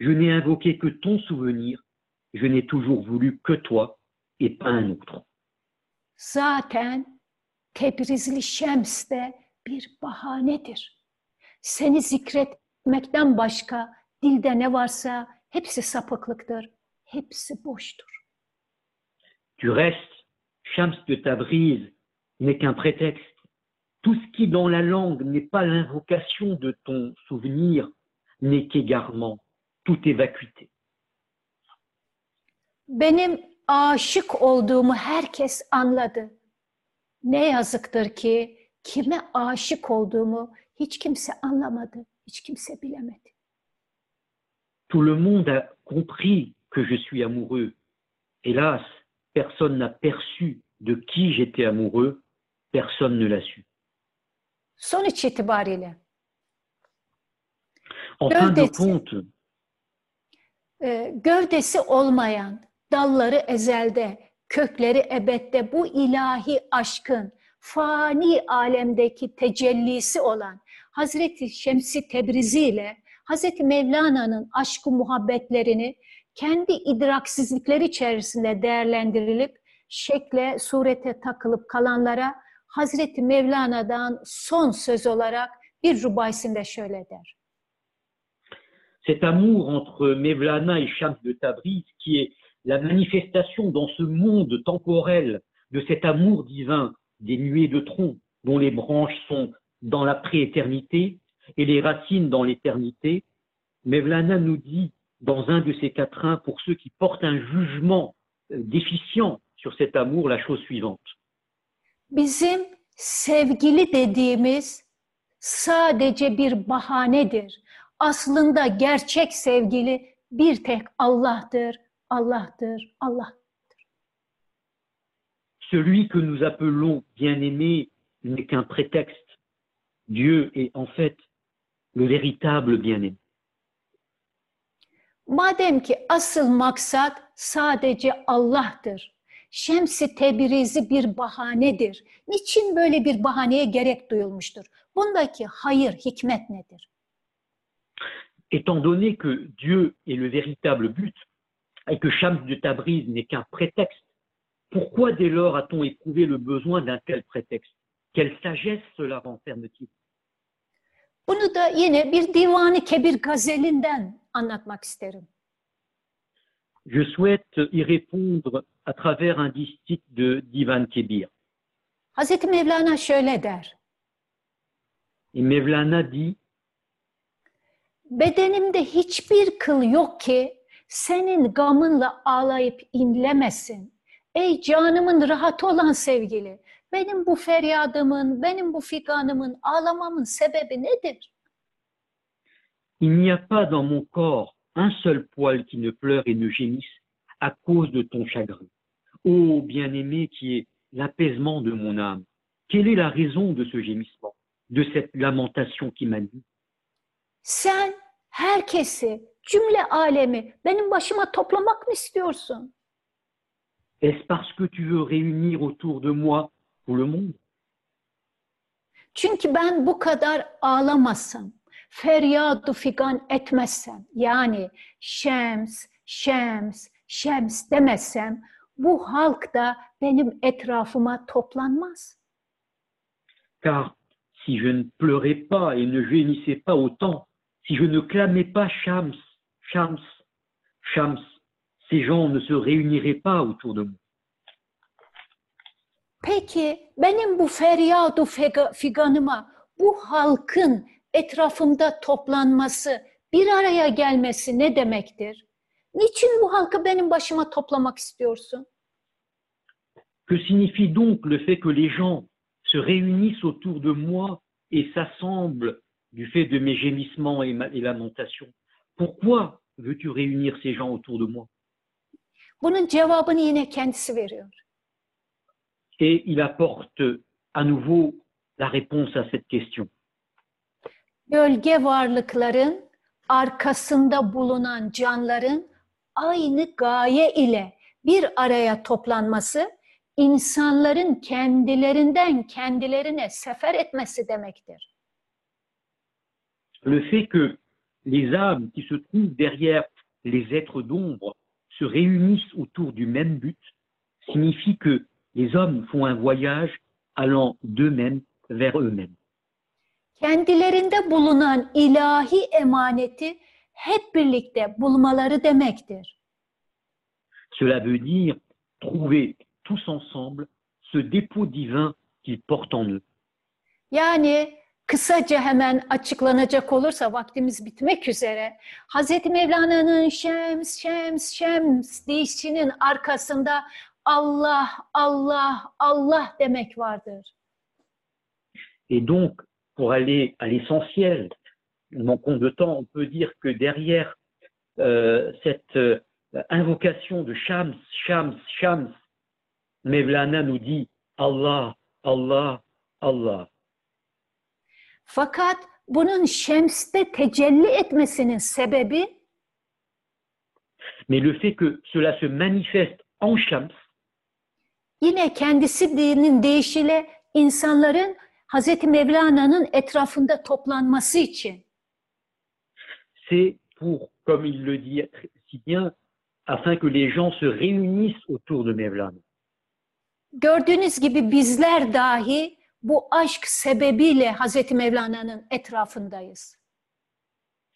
Je n'ai invoqué que ton souvenir. Je n'ai toujours voulu que toi et pas un autre. Zaten Tebrizli Şems de bir bahanedir. Seni zikretmekten başka dilde ne varsa hepsi sapıklıktır, hepsi boştur. Du reste, Shams de Tabriz n'est qu'un prétexte. Tout ce qui dans la langue n'est pas l'invocation de ton souvenir n'est qu'égarement, tout est vacuité. Benim aşık olduğumu herkes anladı. Ne yazıktır ki kime aşık olduğumu hiç kimse anlamadı, hiç kimse bilemedi. Tout le monde a compris que je suis amoureux. Hélas, personne n'a perçu de qui j'étais amoureux, personne ne l'a su. Sonuç itibariyle En fin de compte, e, gövdesi olmayan, dalları ezelde, kökleri ebette bu ilahi aşkın fani alemdeki tecellisi olan Hazreti Şemsi Tebrizi ile Hazreti Mevlana'nın aşkı muhabbetlerini kendi idraksizlikleri içerisinde değerlendirilip şekle, surete takılıp kalanlara Hazreti Mevlana'dan son söz olarak bir rubaysinde şöyle der. cet amour entre Mevlana et Shams de Tabriz, qui est la manifestation dans ce monde temporel de cet amour divin des nuées de tronc, dont les branches sont dans la prééternité et les racines dans l'éternité, Mevlana nous dit dans un de ses quatrains, pour ceux qui portent un jugement euh, déficient sur cet amour, la chose suivante. Bizim sevgili dediğimiz sadece bir bahanedir. Aslında gerçek sevgili bir tek Allah'tır, Allah'tır, Allah. Celui que nous appelons bien-aimé n'est qu'un prétexte. Dieu est en fait le véritable bien-aimé. Madem ki asıl maksat sadece Allah'tır. Şems-i Tebrizi bir bahanedir. Niçin böyle bir bahaneye gerek duyulmuştur? Bundaki hayır, hikmet nedir? Étant donné que Dieu est le véritable but et que Shams de Tabriz n'est qu'un prétexte, pourquoi dès lors a-t-on éprouvé le besoin d'un tel prétexte? Quelle sagesse cela renferme-t-il? Bunu da yine bir Divan-ı Kebir gazelinden anlatmak isterim. Je souhaite y répondre à travers un distique de Divan Kebir. Hazreti Mevlana şöyle der. Et Mevlana dit Bedenimde hiçbir kıl yok ki senin gamınla ağlayıp inlemesin. Ey canımın rahatı olan sevgili, benim bu feryadımın, benim bu figanımın, ağlamamın sebebi nedir? Il n'y a pas dans mon corps un seul poil qui ne pleure et ne gémisse à cause de ton chagrin. Ô bien-aimé qui est l'apaisement de mon âme, quelle est la raison de ce gémissement, de cette lamentation qui m'anime Sen herkesi, cümle alemi benim başıma toplamak mı istiyorsun? Est-ce parce que tu veux réunir autour de moi le monde Çünkü ben bu kadar ağlamasam, feryadu figan etmezsem, yani şems, şems, şems demezsem, bu halk da benim etrafıma toplanmaz. Car si je ne pleurais pas et ne gémissais pas autant, si je ne clamais pas Shams, Shams, Shams, ces gens ne se réuniraient pas autour de moi. Peki benim bu feryadu figanıma, bu halkın etrafımda toplanması, bir araya gelmesi ne demektir? Niçin bu halkı benim başıma toplamak istiyorsun? Que signifie donc le fait que les gens se réunissent autour de moi et s'assemblent du fait de mes gémissements et, ma- et lamentations Pourquoi veux-tu réunir ces gens autour de moi Bunun cevabını yine kendisi veriyor. Et il apporte à nouveau la réponse à cette question. Gölge varlıkların arkasında bulunan canların aynı gaye ile bir araya toplanması insanların kendilerinden kendilerine sefer etmesi demektir. Le fait que les âmes qui se trouvent derrière les êtres d'ombre se réunissent autour du même but signifie que les hommes font un voyage allant d'eux-mêmes vers eux-mêmes. Kendilerinde bulunan ilahi emaneti hep birlikte bulmaları demektir. Cela veut dire trouver tous ensemble ce dépôt divin qu'ils portent en eux. Yani kısaca hemen açıklanacak olursa vaktimiz bitmek üzere. Hazreti Mevlana'nın Şems, Şems, Şems deyişinin arkasında Allah, Allah, Allah demek vardır. Et donc, pour aller à l'essentiel, manquons de temps, on peut dire que derrière euh, cette euh, invocation de Shams, Shams, Shams, Mevlana nous dit Allah, Allah, Allah. Fakat bunun Şems'te tecelli etmesinin sebebi? Mais le fait que cela se manifeste en Shams, yine kendisi dinin deyişiyle insanların Hazreti Mevlana'nın etrafında toplanması için. c'est pour, comme il le dit si bien, afin que les gens se réunissent autour de Mevlana. Gördüğünüz gibi bizler dahi bu aşk sebebiyle Hazreti Mevlana'nın etrafındayız.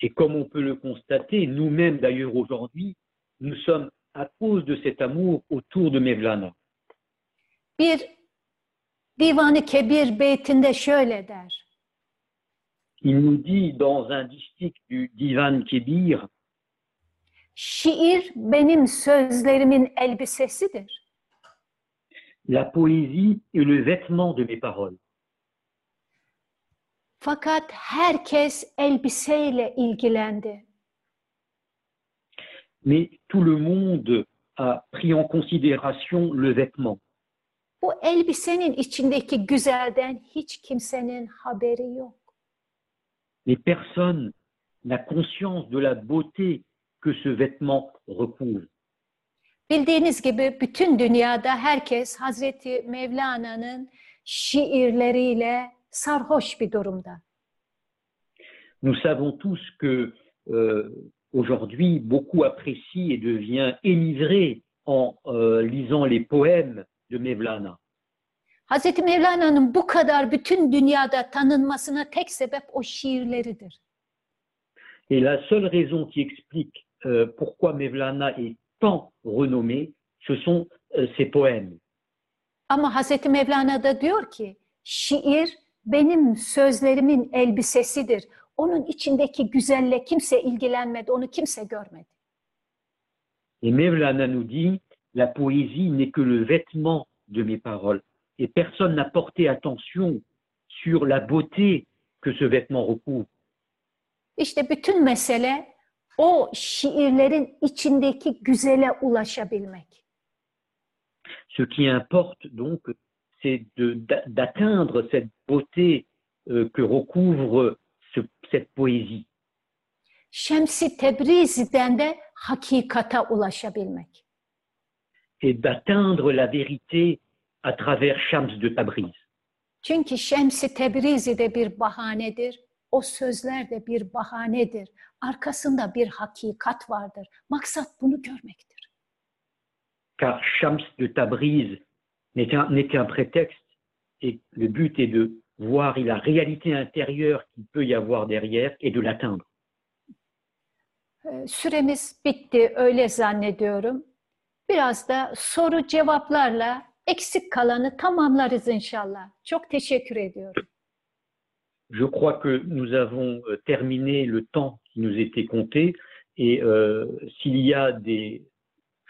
Et comme on peut le constater, nous-mêmes d'ailleurs aujourd'hui, nous sommes à cause de cet amour autour de Mevlana. Bir Divanı Kebir beytinde şöyle der. Il nous dit dans un distique du Divan Kebir, Şiir benim sözlerimin elbisesidir. la poésie est le vêtement de mes paroles. Fakat herkes elbiseyle ilgilendi. Mais tout le monde a pris en considération le vêtement. Bu elbisenin içindeki güzelden hiç kimsenin haberi yok. Mais personne n'a conscience de la beauté que ce vêtement recouvre. Bildiğiniz gibi bütün dünyada herkes Hazreti Mevlana'nın şiirleriyle sarhoş bir durumda. Nous savons tous que euh, aujourd'hui beaucoup apprécient et devient en euh, lisant les poèmes de Mevlana. Hazreti Mevlana'nın bu kadar bütün dünyada tanınmasına tek sebep o şiirleridir. Et la seule raison qui explique euh, pourquoi Mevlana est tant renommé, ce sont euh, ses poèmes. Ama Hazreti Mevlana da diyor ki şiir benim sözlerimin elbisesidir. Onun içindeki güzelle kimse ilgilenmedi, onu kimse görmedi. Et Mevlana nous dit, la poésie n'est que le vêtement de mes paroles. Et personne n'a porté attention sur la beauté que ce vêtement recouvre. İşte bütün mesele o şiirlerin içindeki güzele ulaşabilmek. Ce qui importe donc, c'est d'atteindre cette beauté euh, que recouvre ce- cette poésie. Şemsi Tebrizi'den de hakikata ulaşabilmek. Et d'atteindre la vérité à travers Shams de Tabriz. Çünkü Şemsi Tebrizi de bir bahanedir. O sözler de bir bahanedir. Arkasında bir hakikat vardır. Maksat bunu görmektir. Car Shams de Tabriz n'est qu'un prétexte et le but est de voir la réalité intérieure qu'il peut y avoir derrière et de l'atteindre. Ee, Süremiz bitti öyle zannediyorum. Biraz da soru cevaplarla eksik kalanı tamamlarız inşallah. Çok teşekkür ediyorum. Je crois que nous avons euh, terminé le temps qui nous était compté et euh, s'il y a des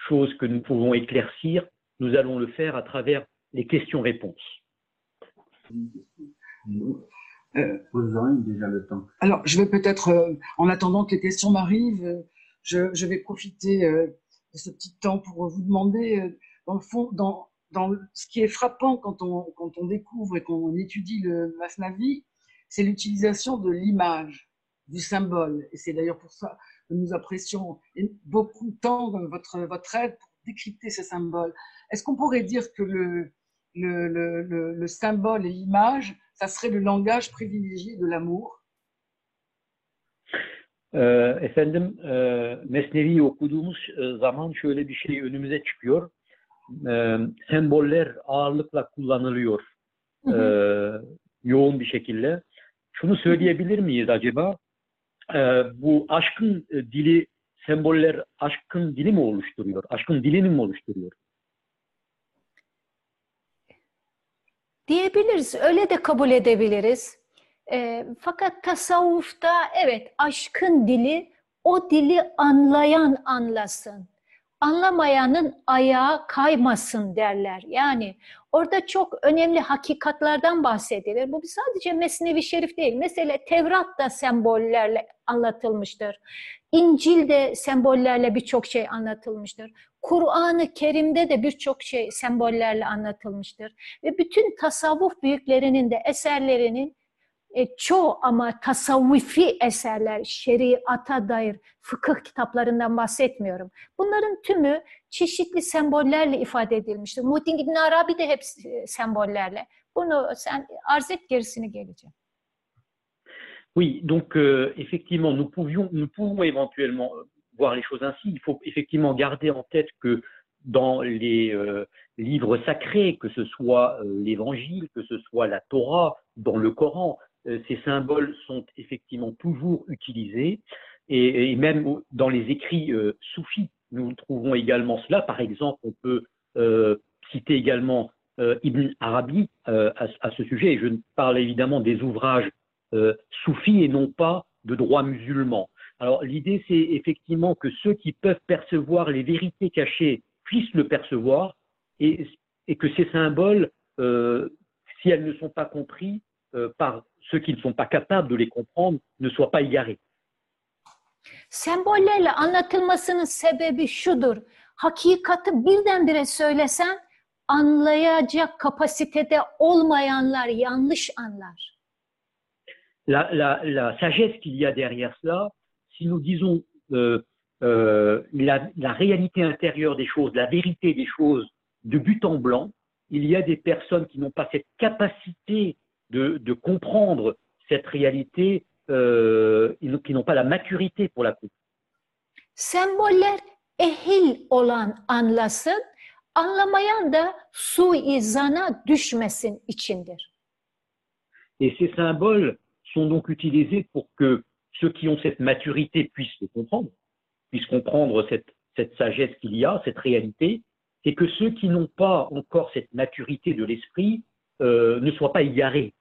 choses que nous pouvons éclaircir, nous allons le faire à travers les questions-réponses. Euh, Vous aurez déjà le temps. alors, je vais peut-être, euh, en attendant que les questions m'arrivent, je, je vais profiter euh, ce petit temps pour vous demander, euh, dans le fond, dans, dans ce qui est frappant quand on, quand on découvre et qu'on étudie le Masnavi, c'est l'utilisation de l'image, du symbole. Et c'est d'ailleurs pour ça que nous apprécions beaucoup tant votre, votre aide pour décrypter ces symboles. Est-ce qu'on pourrait dire que le, le, le, le symbole et l'image, ça serait le langage privilégié de l'amour? Ee, efendim e, Mesnevi'yi okuduğumuz e, zaman şöyle bir şey önümüze çıkıyor. E, semboller ağırlıkla kullanılıyor e, yoğun bir şekilde. Şunu söyleyebilir miyiz acaba? E, bu aşkın e, dili, semboller aşkın dili mi oluşturuyor? Aşkın dilini mi oluşturuyor? Diyebiliriz, öyle de kabul edebiliriz. E, fakat tasavvufta evet aşkın dili o dili anlayan anlasın. Anlamayanın ayağı kaymasın derler. Yani orada çok önemli hakikatlardan bahsedilir. Bu sadece Mesnevi Şerif değil. Mesela Tevrat da sembollerle anlatılmıştır. İncil de sembollerle birçok şey anlatılmıştır. Kur'an-ı Kerim'de de birçok şey sembollerle anlatılmıştır. Ve bütün tasavvuf büyüklerinin de eserlerinin e, çoğu ama tasavvufi eserler, şeriata dair fıkıh kitaplarından bahsetmiyorum. Bunların tümü çeşitli sembollerle ifade edilmiştir. Muhittin İbn Arabi de hep sembollerle. Bunu sen arz et gerisini geleceğim. Oui, donc euh, effectivement, nous pouvions, nous pouvons éventuellement euh, voir les choses ainsi. Il faut effectivement garder en tête que dans les euh, livres sacrés, que ce soit euh, l'Évangile, que ce soit la Torah, dans le Coran, ces symboles sont effectivement toujours utilisés. Et, même dans les écrits euh, soufis, nous trouvons également cela. Par exemple, on peut euh, citer également Ibn Arabi à, ce sujet. Et je parle évidemment des ouvrages soufis et non pas de droit musulman. Alors l'idée, c'est effectivement que ceux qui peuvent percevoir les vérités cachées puissent le percevoir et, et que ces symboles, si elles ne sont pas compris par ceux qui ne sont pas capables de les comprendre ne soient pas égarés. Sembollerle anlatılmasının sebebi şudur. Hakikati birdenbire söylesen anlayacak kapasitede olmayanlar yanlış anlar. La, la, la sagesse qu'il y a derrière cela, si nous disons euh, euh, la, la réalité intérieure des choses, la vérité des choses de but en blanc, il y a des personnes qui n'ont pas cette capacité de, de comprendre cette réalité, euh, qui n'ont pas la maturité pour la coupe. Semboller ehil olan anlasın, anlamayan da suizana düşmesin içindir. Et ces symboles sont donc utilisés pour que ceux qui ont cette maturité puissent le comprendre, puissent comprendre cette, cette sagesse qu'il y a, cette réalité, et que ceux qui n'ont pas encore cette maturité de l'esprit euh, ne soient pas égarés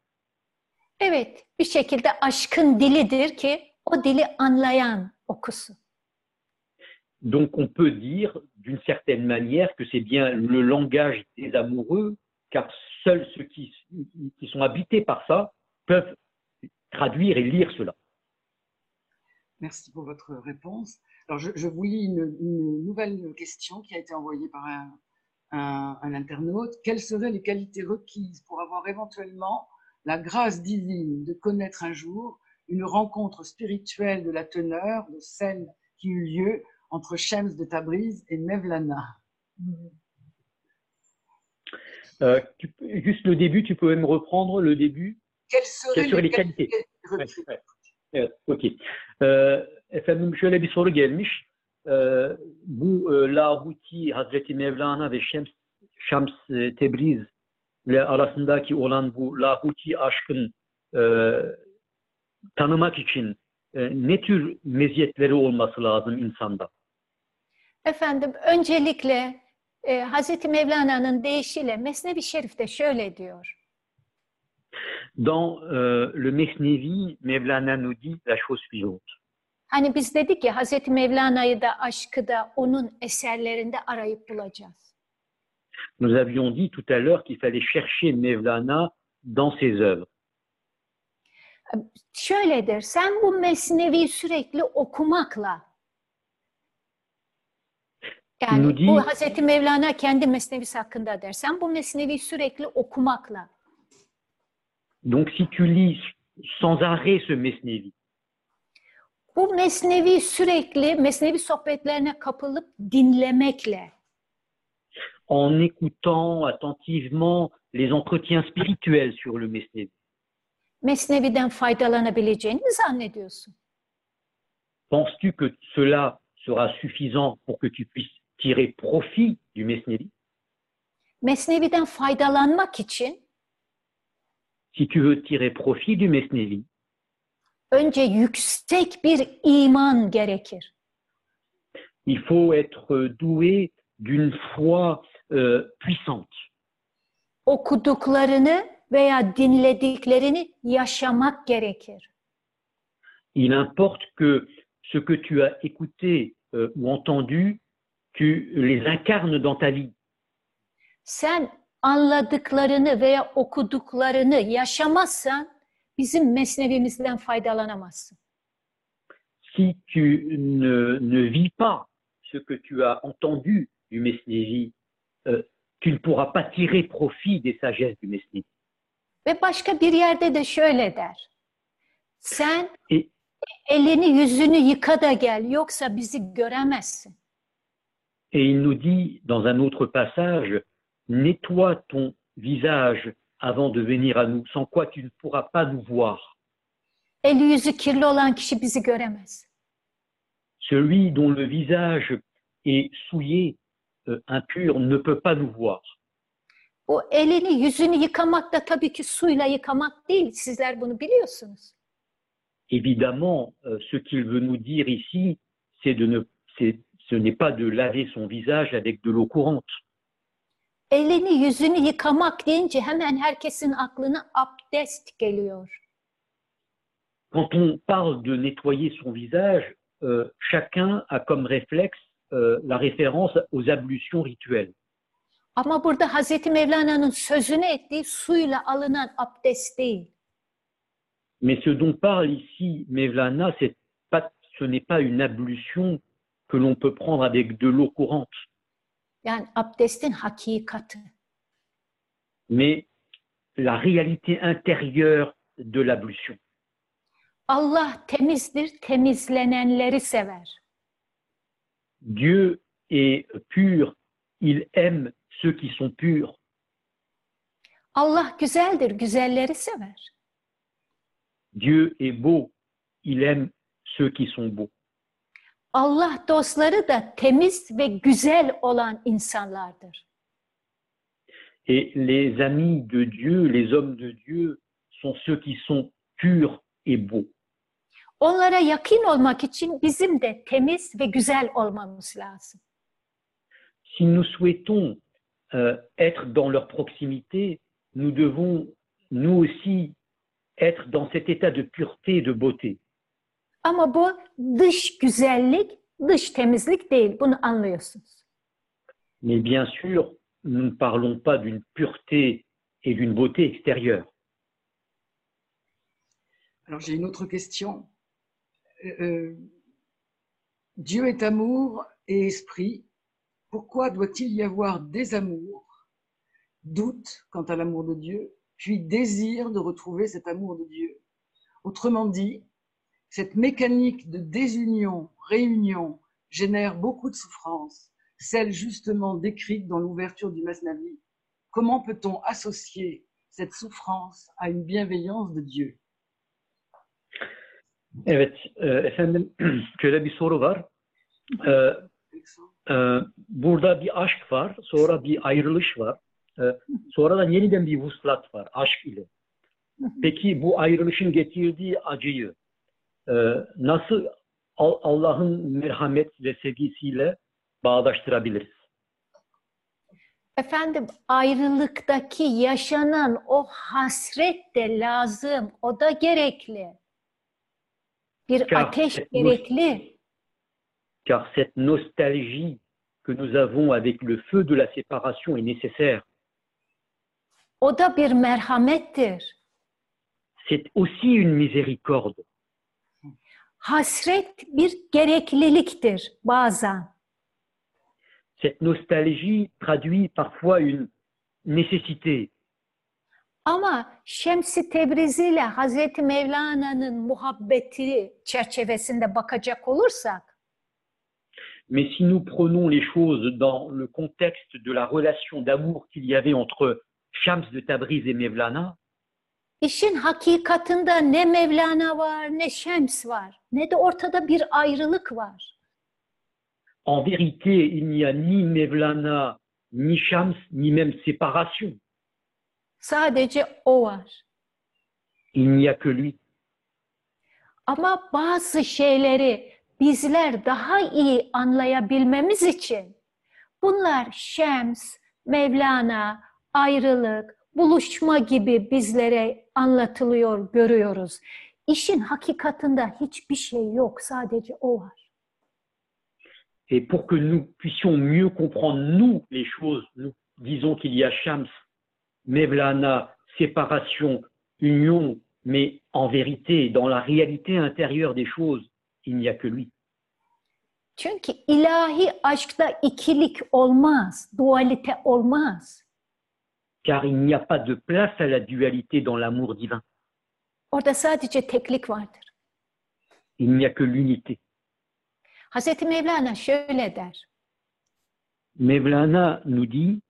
Evet, bir şekilde aşkın dilidir ki o dili anlayan okusun. Donc on peut dire d'une certaine manière que c'est bien le langage des amoureux, car seuls ceux qui, qui sont habités par ça peuvent traduire et lire cela. Merci pour votre réponse. Alors je, je vous lis une, une, nouvelle question qui a été envoyée par un, un, un internaute. Quelles seraient les qualités requises pour avoir éventuellement la grâce divine de connaître un jour une rencontre spirituelle de la teneur de celle qui eut lieu entre Shems de Tabriz et Mevlana. Euh, tu, juste le début, tu peux me reprendre le début Quelles seraient, seraient les, les qualités, evet, ok. Ee, efendim şöyle bir soru gelmiş. Ee, bu e, Lahuti, Hazreti Mevlana ve Şems, Şams e, Tebriz ile arasındaki olan bu lahuti aşkın e, tanımak için e, ne tür meziyetleri olması lazım insanda? Efendim öncelikle e, Hazreti Mevlana'nın deyişiyle Mesnevi Şerif'te şöyle diyor. Dans euh, le Mesnevi, Mevlana nous dit la chose suivante. Hani biz dedik ki Hazreti Mevlana'yı da aşkı da onun eserlerinde arayıp bulacağız. Nous avions dit tout à l'heure qu'il fallait chercher Mevlana dans ses œuvres. Şöyledir, sen bu mesnevi sürekli okumakla, yani dit, bu Hazreti Mevlana kendi mesnevisi hakkında der, sen bu mesnevi sürekli okumakla. Donc si tu lis sans arrêt ce mesnevi, bu mesnevi sürekli mesnevi sohbetlerine kapılıp dinlemekle, en écoutant attentivement les entretiens spirituels sur le Mesnevi Mesnevi'den faydalanabileceğini mi zannediyorsun? Penses-tu que cela sera suffisant pour que tu puisses tirer profit du Mesnevi? Mesnevi'den faydalanmak için Si tu veux tirer profit du Mesnevi, önce yüksek bir iman gerekir. il faut être doué d'une foi euh, puissante. Okuduklarını veya dinlediklerini yaşamak gerekir. Il importe que ce que tu as écouté euh, ou entendu, tu les incarnes dans ta vie. Sen anladıklarını veya okuduklarını yaşamazsan bizim mesnevimizden faydalanamazsın. Si tu ne, ne vis pas ce que tu as entendu du Mesnevi, euh, tu ne pourras pas tirer profit des sagesses du Mesnevi. Ve başka bir yerde de şöyle der. Sen E- elini yüzünü yıka da gel yoksa bizi göremezsin. Et il nous dit dans un autre passage, nettoie ton visage avant de venir à nous, sans quoi tu ne pourras pas nous voir. Eli yüzü kirli olan kişi bizi göremez. Celui dont le visage est souillé, impur, ne peut pas nous voir. O elini yüzünü yıkamak da tabii ki suyla yıkamak değil. Sizler bunu biliyorsunuz. Évidemment, euh, ce qu'il veut nous dire ici, c'est de ne, c'est- ce n'est pas de laver son visage avec de l'eau courante. Elini yüzünü yıkamak deyince hemen herkesin aklına abdest geliyor. Quand on parle de nettoyer son visage, euh, chacun a comme réflexe euh, la référence aux ablutions rituelles. Ama burada Hazreti Mevlana'nın sözünü ettiği suyla alınan abdest değil. Mais ce dont parle ici Mevlana, pas, ce n'est pas une ablution que l'on peut prendre avec de l'eau courante, Yani abdestin hakikati. mais la réalité intérieure de l'ablution. Allah temizdir, temizlenenleri sever. Dieu est pur, il aime ceux qui sont purs. Allah güzeldir, güzelleri sever. Dieu est beau, il aime ceux qui sont beaux. Allah dostları da temiz ve güzel olan insanlardır. Et les amis de Dieu, les hommes de Dieu, sont ceux qui sont purs et beaux. Onlara yakın olmak için bizim de temiz ve güzel olmamız lazım. Si nous souhaitons euh, être dans leur proximité, nous devons nous aussi être dans cet état de pureté et de beauté. Ama bu dış güzellik, dış temizlik değil. Bunu anlıyorsunuz. Mais bien sûr, nous ne parlons pas d'une pureté et d'une beauté extérieure. Alors j'ai une autre question. Euh, euh, Dieu est amour et esprit. Pourquoi doit-il y avoir désamour, doute quant à l'amour de Dieu, puis désir de retrouver cet amour de Dieu? Autrement dit, cette mécanique de désunion, réunion génère beaucoup de souffrance, celle justement décrite dans l'ouverture du Masnavi. Comment peut-on associer cette souffrance à une bienveillance de Dieu? Evet, e, efendim [clears throat] şöyle bir soru var. E, e, burada bir aşk var, sonra bir ayrılış var. E, sonradan yeniden bir vuslat var aşk ile. Peki bu ayrılışın getirdiği acıyı e, nasıl Al- Allah'ın merhamet ve sevgisiyle bağdaştırabiliriz? Efendim ayrılıktaki yaşanan o hasret de lazım. O da gerekli. Bir Ya, ateş bu- gerekli. Car cette nostalgie que nous avons avec le feu de la séparation est nécessaire. O da bir merhamettir. C'est aussi une miséricorde. Hasret bir gerekliliktir bazen. Cette nostalgie traduit parfois une nécessité. Ama Şems-i Tebrizi ile Hazreti Mevlana'nın muhabbeti çerçevesinde bakacak olursak, Mais si nous prenons les choses dans le contexte de la relation d'amour qu'il y avait entre Shams de Tabriz et Mevlana, İşin hakikatında ne Mevlana var, ne Şems var, ne de ortada bir ayrılık var. en vérité, il n'y a ni Mevlana, ni Shams, ni même séparation. Sadece o var. Il n'y a que lui. Ama bazı şeyleri bizler daha iyi anlayabilmemiz için bunlar Şems, Mevlana, ayrılık, buluşma gibi bizlere anlatılıyor, görüyoruz. İşin hakikatında hiçbir şey yok, sadece o var. Et pour que nous puissions mieux comprendre, nous, les choses, nous disons qu'il y a Shams, Mevlana, séparation, union, mais en vérité, dans la réalité intérieure des choses, il n'y a que lui. Çünkü ilahi aşkta ikilik olmaz. Car il n'y a pas de place à la dualité dans l'amour divin. Orada sadece teklik vardır. Il n'y a que l'unité. Hazreti Mevlana şöyle der. Mevlana nous dit,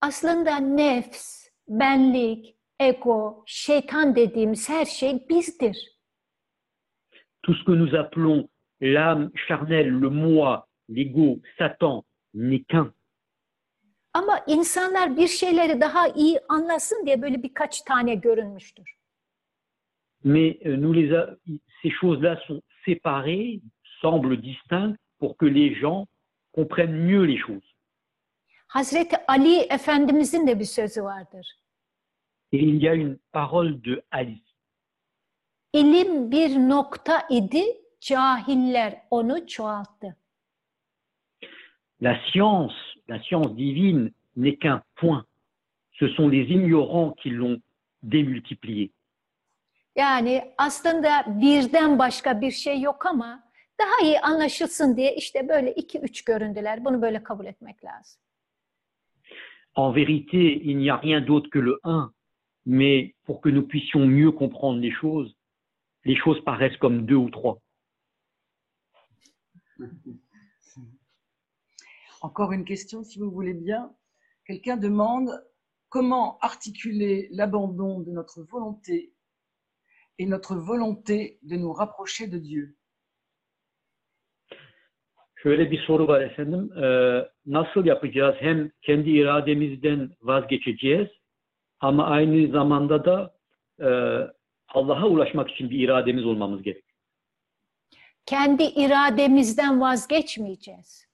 Aslında nefs, benlik, ego, şeytan dediğimiz her şey bizdir. tout ce que nous appelons l'âme charnelle, le moi, l'ego, Satan, n'est qu'un. Ama insanlar bir şeyleri daha iyi anlasın diye böyle birkaç tane görünmüştür. Mais euh, nous les a- ces choses-là sont séparées, semblent distinctes, pour que les gens comprennent mieux les choses. Hazreti Ali Efendimizin de bir sözü vardır. İl y a une parole de Ali. İlim bir nokta idi, cahiller onu çoğalttı. La science, la science divine n'est qu'un point. Ce sont les ignorants qui l'ont démultiplié. Yani aslında birden başka bir şey yok ama daha iyi anlaşılsın diye işte böyle iki üç göründüler. Bunu böyle kabul etmek lazım. En vérité, il n'y a rien d'autre que le un, mais pour que nous puissions mieux comprendre les choses, les choses paraissent comme deux ou trois. [laughs] Encore une question, si vous voulez bien. Quelqu'un demande comment articuler l'abandon de notre volonté et notre volonté de nous rapprocher de Dieu. Şöyle bir soru var efendim. Ee, nasıl yapacağız? Hem kendi irademizden vazgeçeceğiz ama aynı zamanda da e, Allah'a ulaşmak için bir irademiz olmamız gerek. Kendi irademizden vazgeçmeyeceğiz.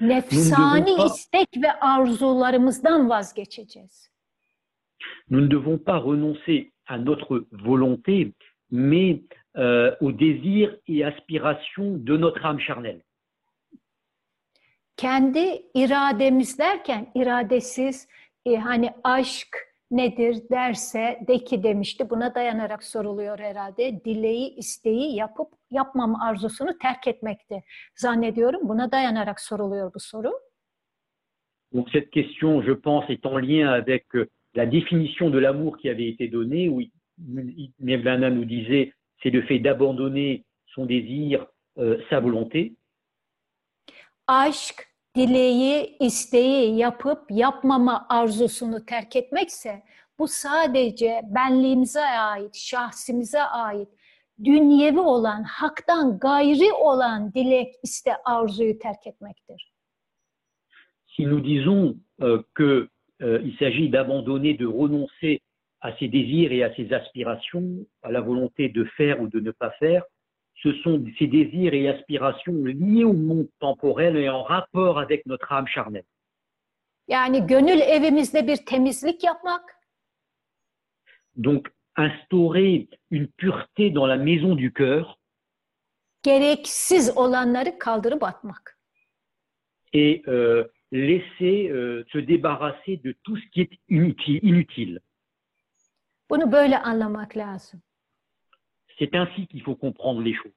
Nefsani istek ve arzularımızdan vazgeçeceğiz. Nous ne devons pas renoncer à notre volonté, mais euh, aux désirs et aspirations de notre âme charnelle. Kendi irademiz derken iradesiz e, hani aşk nedir derse de ki demişti. Buna dayanarak soruluyor herhalde. Dileği, isteği yapıp yapmama arzusunu terk etmekti. Zannediyorum buna dayanarak soruluyor bu soru. Donc cette question, je pense, est en lien avec euh, la définition de l'amour qui avait été donnée, où Mevlana nous disait c'est le fait d'abandonner son désir, euh, sa volonté. Aşk, dileği, isteği yapıp yapmama arzusunu terk etmekse bu sadece benliğimize ait, şahsimize ait, dünyevi olan, haktan gayri olan dilek, iste, arzuyu terk etmektir. Si nous disons euh, que euh, il s'agit d'abandonner, de renoncer à ses désirs et à ses aspirations, à la volonté de faire ou de ne pas faire, ce sont ces désirs et aspirations liés au monde temporel et en rapport avec notre âme charnelle. Yani gönül evimizde bir temizlik yapmak, Donc, instaurer une pureté dans la maison du cœur gereksiz olanları kaldırıp atmak. et euh, laisser euh, se débarrasser de tout ce qui est inutile. inutile. Bunu böyle anlamak lazım. C'est ainsi qu'il faut comprendre les choses.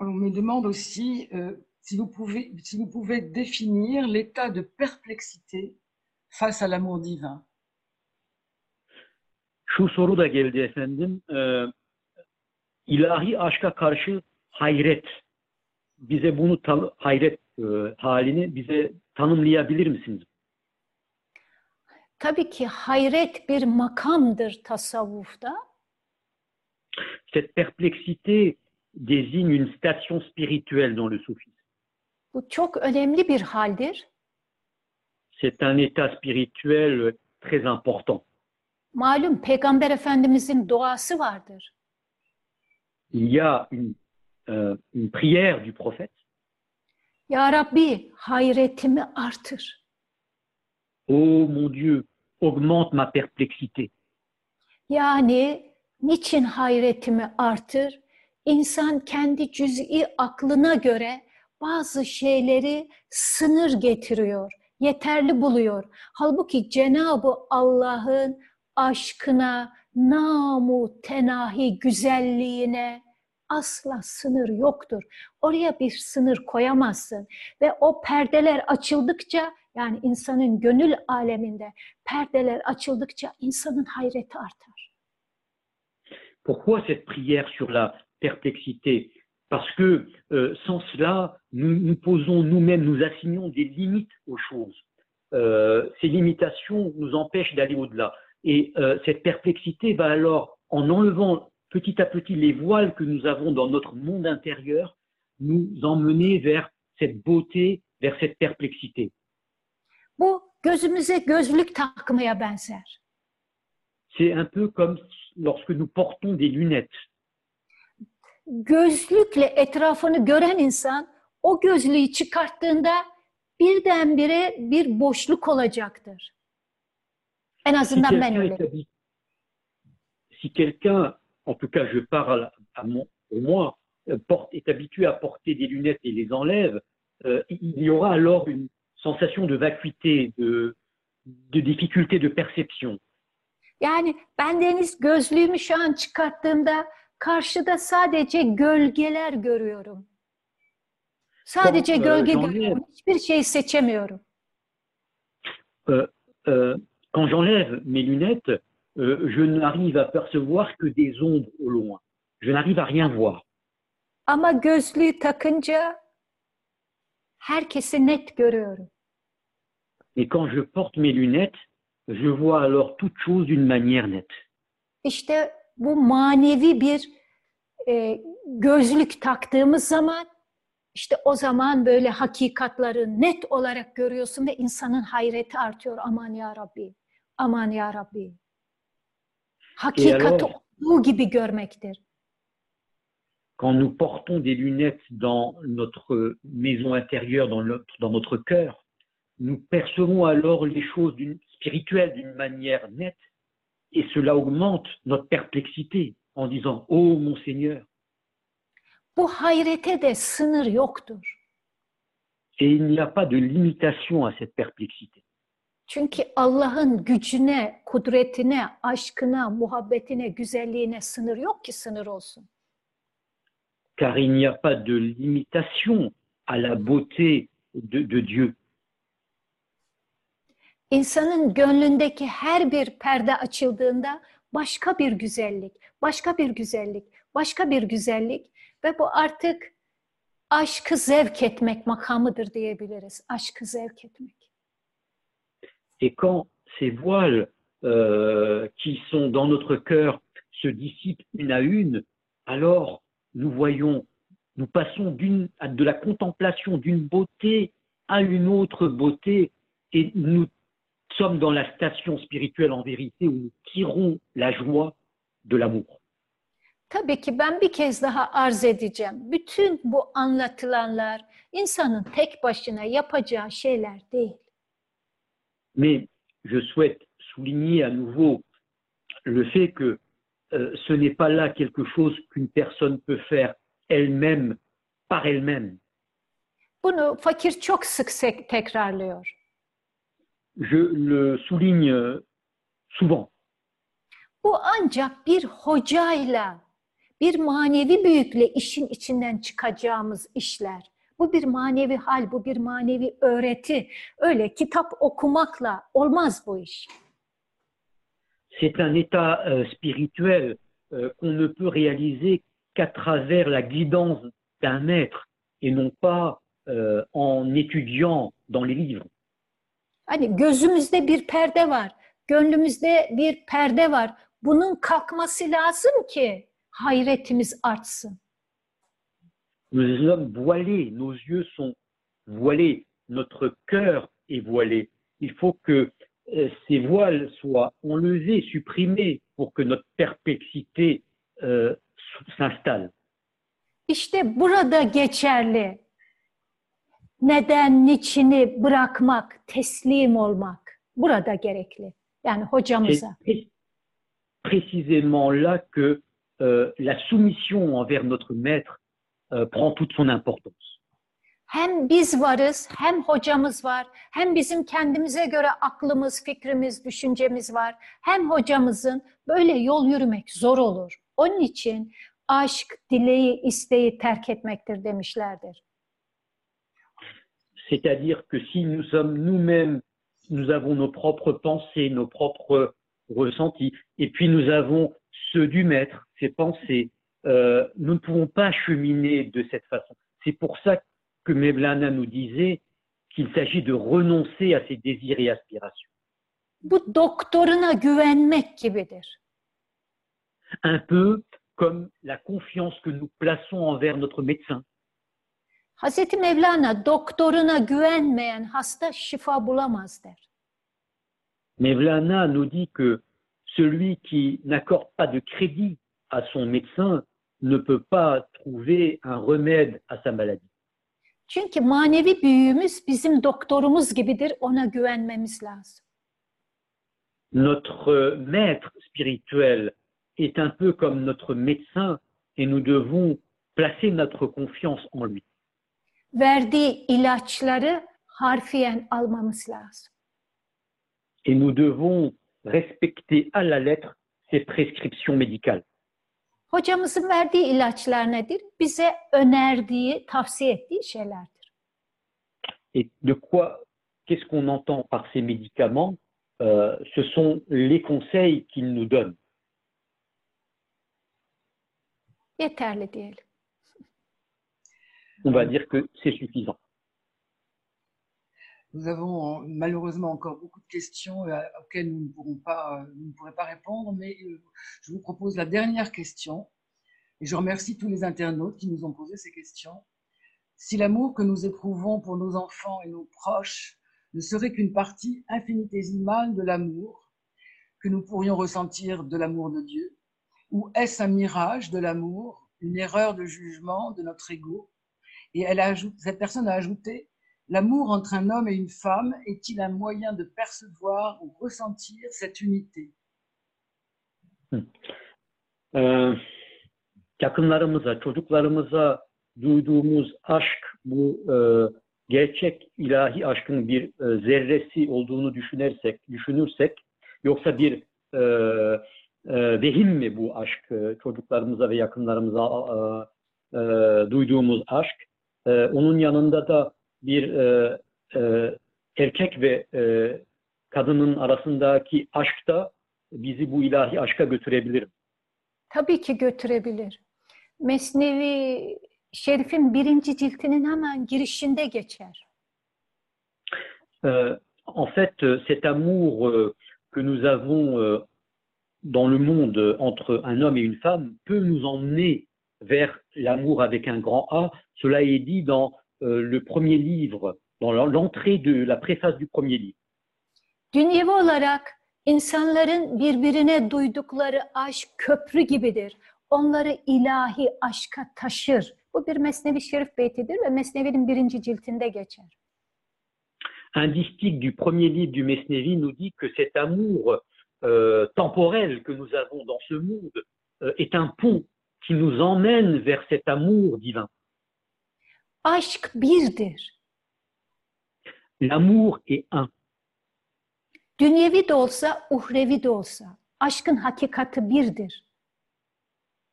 On me demande aussi euh, si, vous pouvez, si vous pouvez définir l'état de perplexité face à l'amour divin. Şu soru da geldi efendim. Ee, ilahi aşka karşı hayret. Bize bunu hayret e, halini bize tanımlayabilir misiniz? Tabii ki hayret bir makamdır tasavvufta. Cette perplexité désigne une station spirituelle dans le soufisme. Bu çok önemli bir haldir. C'est un état spirituel très important. Malum Peygamber Efendimizin duası vardır. Il y a une, euh, une prière du prophète. Ya Rabbi hayretimi artır. Oh mon Dieu, augmente ma perplexité. Yani niçin hayretimi artır? İnsan kendi cüz'i aklına göre bazı şeyleri sınır getiriyor, yeterli buluyor. Halbuki Cenab-ı Allah'ın aşkına, namu tenahi güzelliğine asla sınır yoktur. Oraya bir sınır koyamazsın ve o perdeler açıldıkça Pourquoi cette prière sur la perplexité? Parce que euh, sans cela, nous nous posons nous-mêmes, nous assignons des limites aux choses. Euh, ces limitations nous empêchent d'aller au-delà. Et euh, cette perplexité va alors, en enlevant petit à petit les voiles que nous avons dans notre monde intérieur, nous emmener vers cette beauté, vers cette perplexité. Bu gözümüze gözlük takmaya benzer. C'est un peu comme lorsque nous portons des lunettes. Gözlükle etrafını gören insan o gözlüğü çıkarttığında birdenbire bir boşluk olacaktır. En Si azından ben quelqu'un öyle. est habi- si quelqu'un, en tout cas je parle à mon, pour moi, euh, porte, est habitué à porter des lunettes et les enlève, euh, il y aura alors une sensation de vacuité, de, de difficulté de perception. Yani ben deniz gözlüğümü şu an çıkarttığımda karşıda sadece gölgeler görüyorum. Sadece e, gölge Jean-Pierre. görüyorum. Hiçbir şey seçemiyorum. Euh, euh, quand j'enlève mes lunettes, euh, je n'arrive à percevoir que des ombres au loin. Je n'arrive à rien voir. Ama gözlüğü takınca herkesi net görüyorum. Et quand je porte mes lunettes, je vois alors toute chose d'une manière nette. İşte bu manevi bir e, gözlük taktığımız zaman işte o zaman böyle hakikatları net olarak görüyorsun ve insanın hayreti artıyor. Aman ya Rabbi, aman ya Rabbi. Hakikati alors? olduğu gibi görmektir. Quand nous portons des lunettes dans notre maison intérieure, dans notre, dans notre cœur, nous percevons alors les choses spirituelles d'une manière nette et cela augmente notre perplexité en disant Oh mon Seigneur. Et il n'y a pas de limitation à cette perplexité. Çünkü Allah'ın gücüne, kudretine, aşkına, muhabbetine, güzelliğine sınır yok ki sınır olsun. Car il n'y a pas de limitation à la beauté de, de Dieu. İnsanın gönlündeki her bir perde açıldığında başka bir güzellik, başka bir güzellik, başka bir güzellik ve bu artık aşkı zevk etmek makamıdır diyebiliriz. Aşkı zevk etmek. Et quand ces voiles euh, qui sont dans notre cœur se dissipent une à une, alors nous voyons, nous passons à de la contemplation d'une beauté à une autre beauté et nous sommes dans la station spirituelle en vérité où nous tirons la joie de l'amour. Tabii ki ben bir kez daha arz edeceğim. Bütün bu anlatılanlar insanın tek başına yapacağı şeyler değil. Mais je souhaite souligner à nouveau le fait que euh, ce n'est pas là quelque chose qu'une personne peut faire elle-même, par elle-même. Bunu fakir çok sık tekrarlıyor. Je le souligne euh, souvent. Bu ancak bir hocayla, bir manevi büyükle işin içinden çıkacağımız işler. Bu bir manevi hal, bu bir manevi öğreti. Öyle kitap okumakla olmaz bu iş. C'est un état euh, spirituel euh, qu'on ne peut réaliser qu'à travers la guidance d'un maître et non pas euh, en étudiant dans les livres. Hani gözümüzde bir perde var, gönlümüzde bir perde var. Bunun kalkması lazım ki hayretimiz artsın. Nous sommes voilés, nos yeux sont voilés, notre cœur est voilé. Il faut que ces voiles soient enlevés, supprimés pour que notre perplexité euh, s'installe. İşte burada geçerli. Neden, niçini bırakmak, teslim olmak burada gerekli? Yani C'est hocamıza. pré- précisément là que euh, la soumission envers notre maître euh, prend toute son importance. Hem biz varız, hem hocamız var, hem bizim kendimize göre aklımız, fikrimiz, düşüncemiz var. Hem hocamızın böyle yol yürümek zor olur. Onun için aşk, dileği, isteği terk etmektir demişlerdir. C'est-à-dire que si nous sommes nous-mêmes, nous avons nos propres pensées, nos propres ressentis, et puis nous avons ceux du maître, ses pensées, euh, nous ne pouvons pas cheminer de cette façon. C'est pour ça que Mevlana nous disait qu'il s'agit de renoncer à ses désirs et aspirations. Bu doktoruna güvenmek gibidir. Un peu comme la confiance que nous plaçons envers notre médecin. Hazreti Mevlana doktoruna güvenmeyen hasta şifa bulamaz der. Mevlana nous dit que celui qui n'accorde pas de crédit à son médecin ne peut pas trouver un remède à sa maladie. Çünkü manevi büyüğümüz bizim doktorumuz gibidir, ona güvenmemiz lazım. Notre maître spirituel est un peu comme notre médecin et nous devons placer notre confiance en lui. Verdiği ilaçları harfiyen almamız lazım. Et nous devons respecter à la lettre ses prescriptions médicales. Hocamızın verdiği ilaçlar nedir? Bize önerdiği, tavsiye ettiği şeylerdir. Et de quoi, qu'est-ce qu'on entend par ces médicaments? Euh, Ce sont les conseils qu'il nous donne. Yeterli diyelim. On va dire que c'est suffisant. Nous avons malheureusement encore beaucoup de questions euh, auxquelles nous ne pourrons pas, euh, nous ne pas répondre, mais euh, je vous propose la dernière question. Et je remercie tous les internautes qui nous ont posé ces questions. Si l'amour que nous éprouvons pour nos enfants et nos proches ne serait qu'une partie infinitésimale de l'amour que nous pourrions ressentir de l'amour de Dieu, ou est-ce un mirage de l'amour, une erreur de jugement de notre ego? Et elle ajoute, cette personne a ajouté L'amour entre un homme et une femme est-il un moyen de percevoir ou ressentir cette unité Ee, yakınlarımıza, çocuklarımıza duyduğumuz aşk bu e, gerçek ilahi aşkın bir e, zerresi olduğunu düşünürsek, düşünürsek yoksa bir e, vehim mi bu aşk e, çocuklarımıza ve yakınlarımıza duyduğumuz aşk? Onun yanında da bir e, e, erkek ve e, kadının arasındaki aşk da bizi bu ilahi aşka götürebilir. Tabii ki götürebilir. Mesnevi Şerif'in birinci ciltinin hemen girişinde geçer. Euh, en fait, cet amour euh, que nous avons euh, dans le monde entre un homme et une femme peut nous emmener vers l'amour avec un grand A. Cela est dit dans le premier livre, dans l'entrée de la préface du premier livre. Dünyevi olarak insanların birbirine duydukları aşk köprü gibidir. Onları ilahi aşka taşır. Bu bir Mesnevi Şerif beytidir ve Mesnevi'nin birinci ciltinde geçer. Un distique du premier livre du Mesnevi nous dit que cet amour euh, temporel que nous avons dans ce monde euh, est un pont qui nous emmène vers cet amour divin. Aşk birdir. L'amour est un. Dünyevi de olsa, uhrevi de olsa. Aşkın hakikati birdir.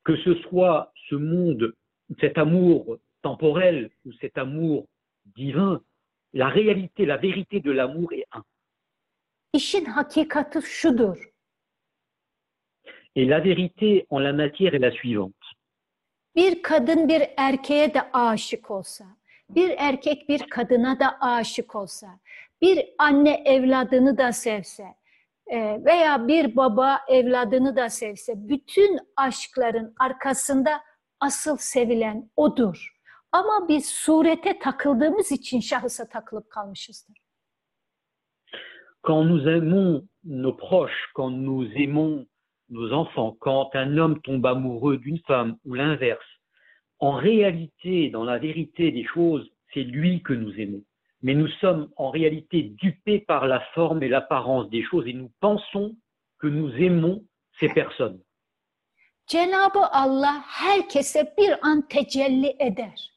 que ce soit ce monde, cet amour temporel ou cet amour divin, la réalité, la vérité de l'amour est un. İşin hakikati şudur. Et la vérité en la matière est la suivante. Bir kadın bir erkeğe de aşık olsa, bir erkek bir kadına da aşık olsa, bir anne evladını da sevse e, veya bir baba evladını da sevse, bütün aşkların arkasında asıl sevilen odur. Ama biz surete takıldığımız için şahısa takılıp kalmışızdır. Quand nous aimons nos proches, quand nous aimons nos enfants, quand un homme tombe amoureux d'une femme ou l'inverse, en réalité, dans la vérité des choses, c'est lui que nous aimons. Mais nous sommes en réalité dupés par la forme et l'apparence des choses et nous pensons que nous aimons ces personnes. Cenab-ı Allah herkese bir an tecelli eder.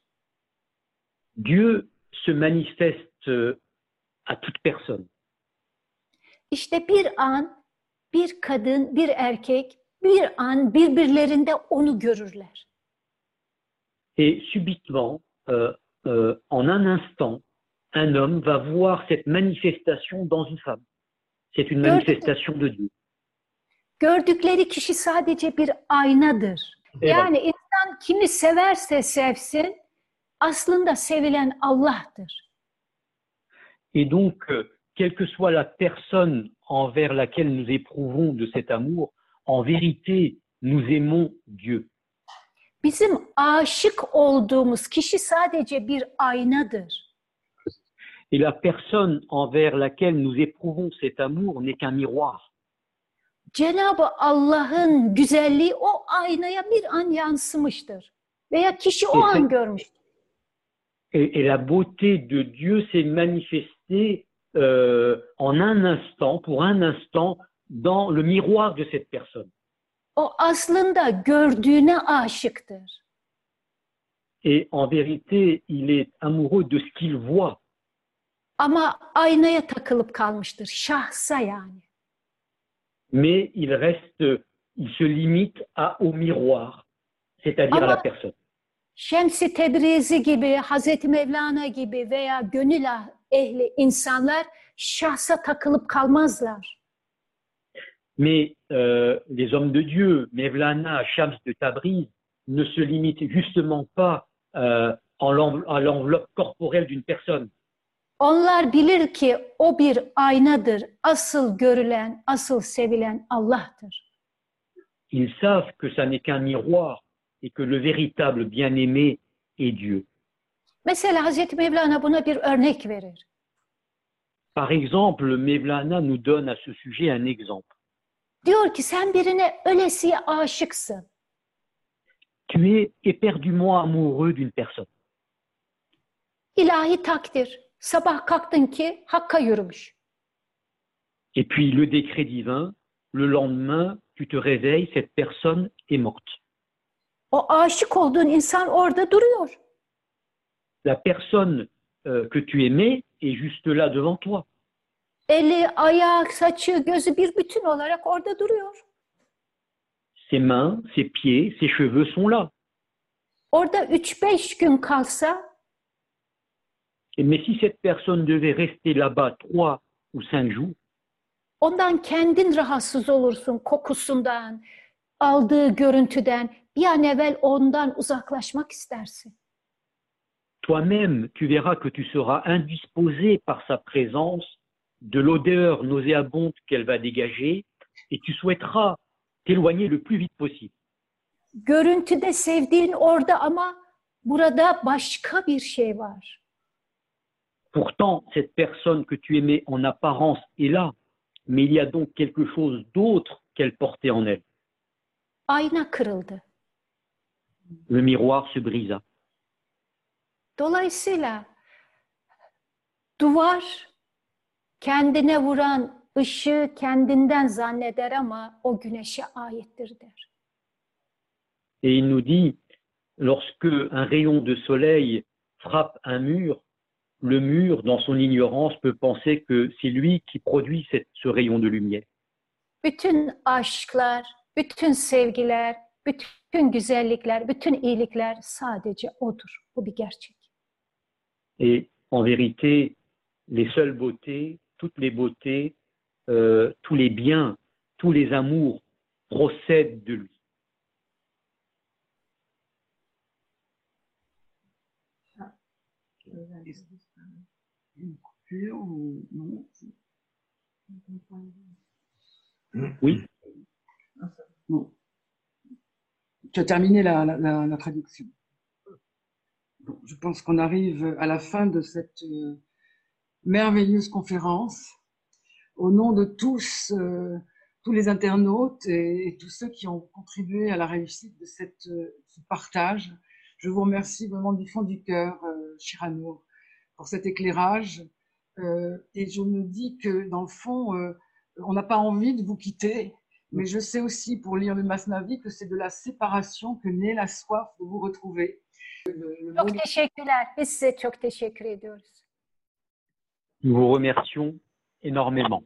Dieu se manifeste euh, à toute personne. İşte bir an bir kadın, bir erkek bir an birbirlerinde onu görürler. Et subitement, euh, euh, en un instant, un homme va voir cette manifestation dans une femme. C'est une manifestation de Dieu. Gördükleri kişi sadece bir aynadır. Eyvallah. Yani insan kimi severse sevsin aslında sevilen Allah'tır. Et donc, euh, quelle que soit la personne envers laquelle nous éprouvons de cet amour, en vérité, nous aimons Dieu. Bizim aşık olduğumuz kişi sadece bir aynadır. Et la personne envers laquelle nous éprouvons cet amour n'est qu'un miroir. Cenab-ı Allah'ın güzelliği o aynaya bir an yansımıştır. Veya kişi o an görmüştür. Et, et la beauté de Dieu s'est manifestée euh, en un instant, pour un instant, dans le miroir de cette personne. O aslında gördüğüne aşıktır. Et en vérité, il est amoureux de ce qu'il voit. Ama aynaya takılıp kalmıştır. Şahsa yani. mais il reste, il se limite à, au miroir, c'est-à-dire à la personne. Şems-i Tebrizi gibi, Hazreti Mevlana gibi veya gönül ah- ehli insanlar şahsa takılıp kalmazlar. Mais euh, les hommes de Dieu, Mevlana, Shams de Tabriz, ne se limitent justement pas euh, à l'enveloppe corporelle d'une personne. Onlar bilir ki o bir aynadır. Asıl görülen, asıl sevilen Allah'tır. Ils savent que ça n'est qu'un miroir et que le véritable bien-aimé est Dieu. Mesela Hazreti Mevlana buna bir örnek verir. Par exemple, Mevlana nous donne à ce sujet un exemple. Diyor ki sen birine ölesiye aşıksın. Tu es éperdument amoureux d'une personne. İlahi takdir. Sabah kalktın ki Hakk'a yürümüş. Et puis le décret divin, le lendemain, tu te réveilles, cette personne est morte. O aşık olduğun insan orada duruyor. La personne euh, que tu aimais est juste là devant toi. Eli, ayak, saçı, gözü bir bütün olarak orada duruyor. Ses mains, ses pieds, ses cheveux sont là. Orada 3-5 gün kalsa Et- Mais si cette personne devait rester là-bas trois ou cinq jours, ondan kendin rahatsız olursun kokusundan, aldığı görüntüden. Bir an evvel ondan uzaklaşmak istersin. Toi-même, tu verras que tu seras indisposé par sa présence, de l'odeur nauséabonde qu'elle va dégager, et tu souhaiteras t'éloigner le plus vite possible. Görüntüde sevdiğin orada ama burada başka bir şey var. Pourtant, cette personne que tu aimais en apparence est là, mais il y a donc quelque chose d'autre qu'elle portait en elle. Ayna kırıldı. Le miroir se brisa. Dolayısıyla duvar kendine vuran ışığı kendinden zanneder ama o güneşe aittir der. Et il nous dit, lorsque un rayon de soleil frappe un mur, le mur, dans son ignorance, peut penser que c'est lui qui produit cette- ce rayon de lumière. Bütün aşklar, bütün sevgiler, bütün güzellikler, bütün iyilikler sadece odur. Bu bir gerçek. Et en vérité, les seules beautés, toutes les beautés, euh, tous les biens, tous les amours procèdent de lui. Oui. Tu as terminé la traduction. Je pense qu'on arrive à la fin de cette euh, merveilleuse conférence. Au nom de tous, euh, tous les internautes et, tous ceux qui ont contribué à la réussite de euh, ce partage, je vous remercie vraiment du fond du cœur, euh, Chirano, pour cet éclairage. Et je me dis que dans le fond, on n'a pas envie de vous quitter, mais je sais aussi pour lire le Masnavi que c'est de la séparation que naît la soif de vous retrouver. Le- le Çok mot- teşekkürler. Biz size çok teşekkür ediyoruz. Nous vous remercions énormément.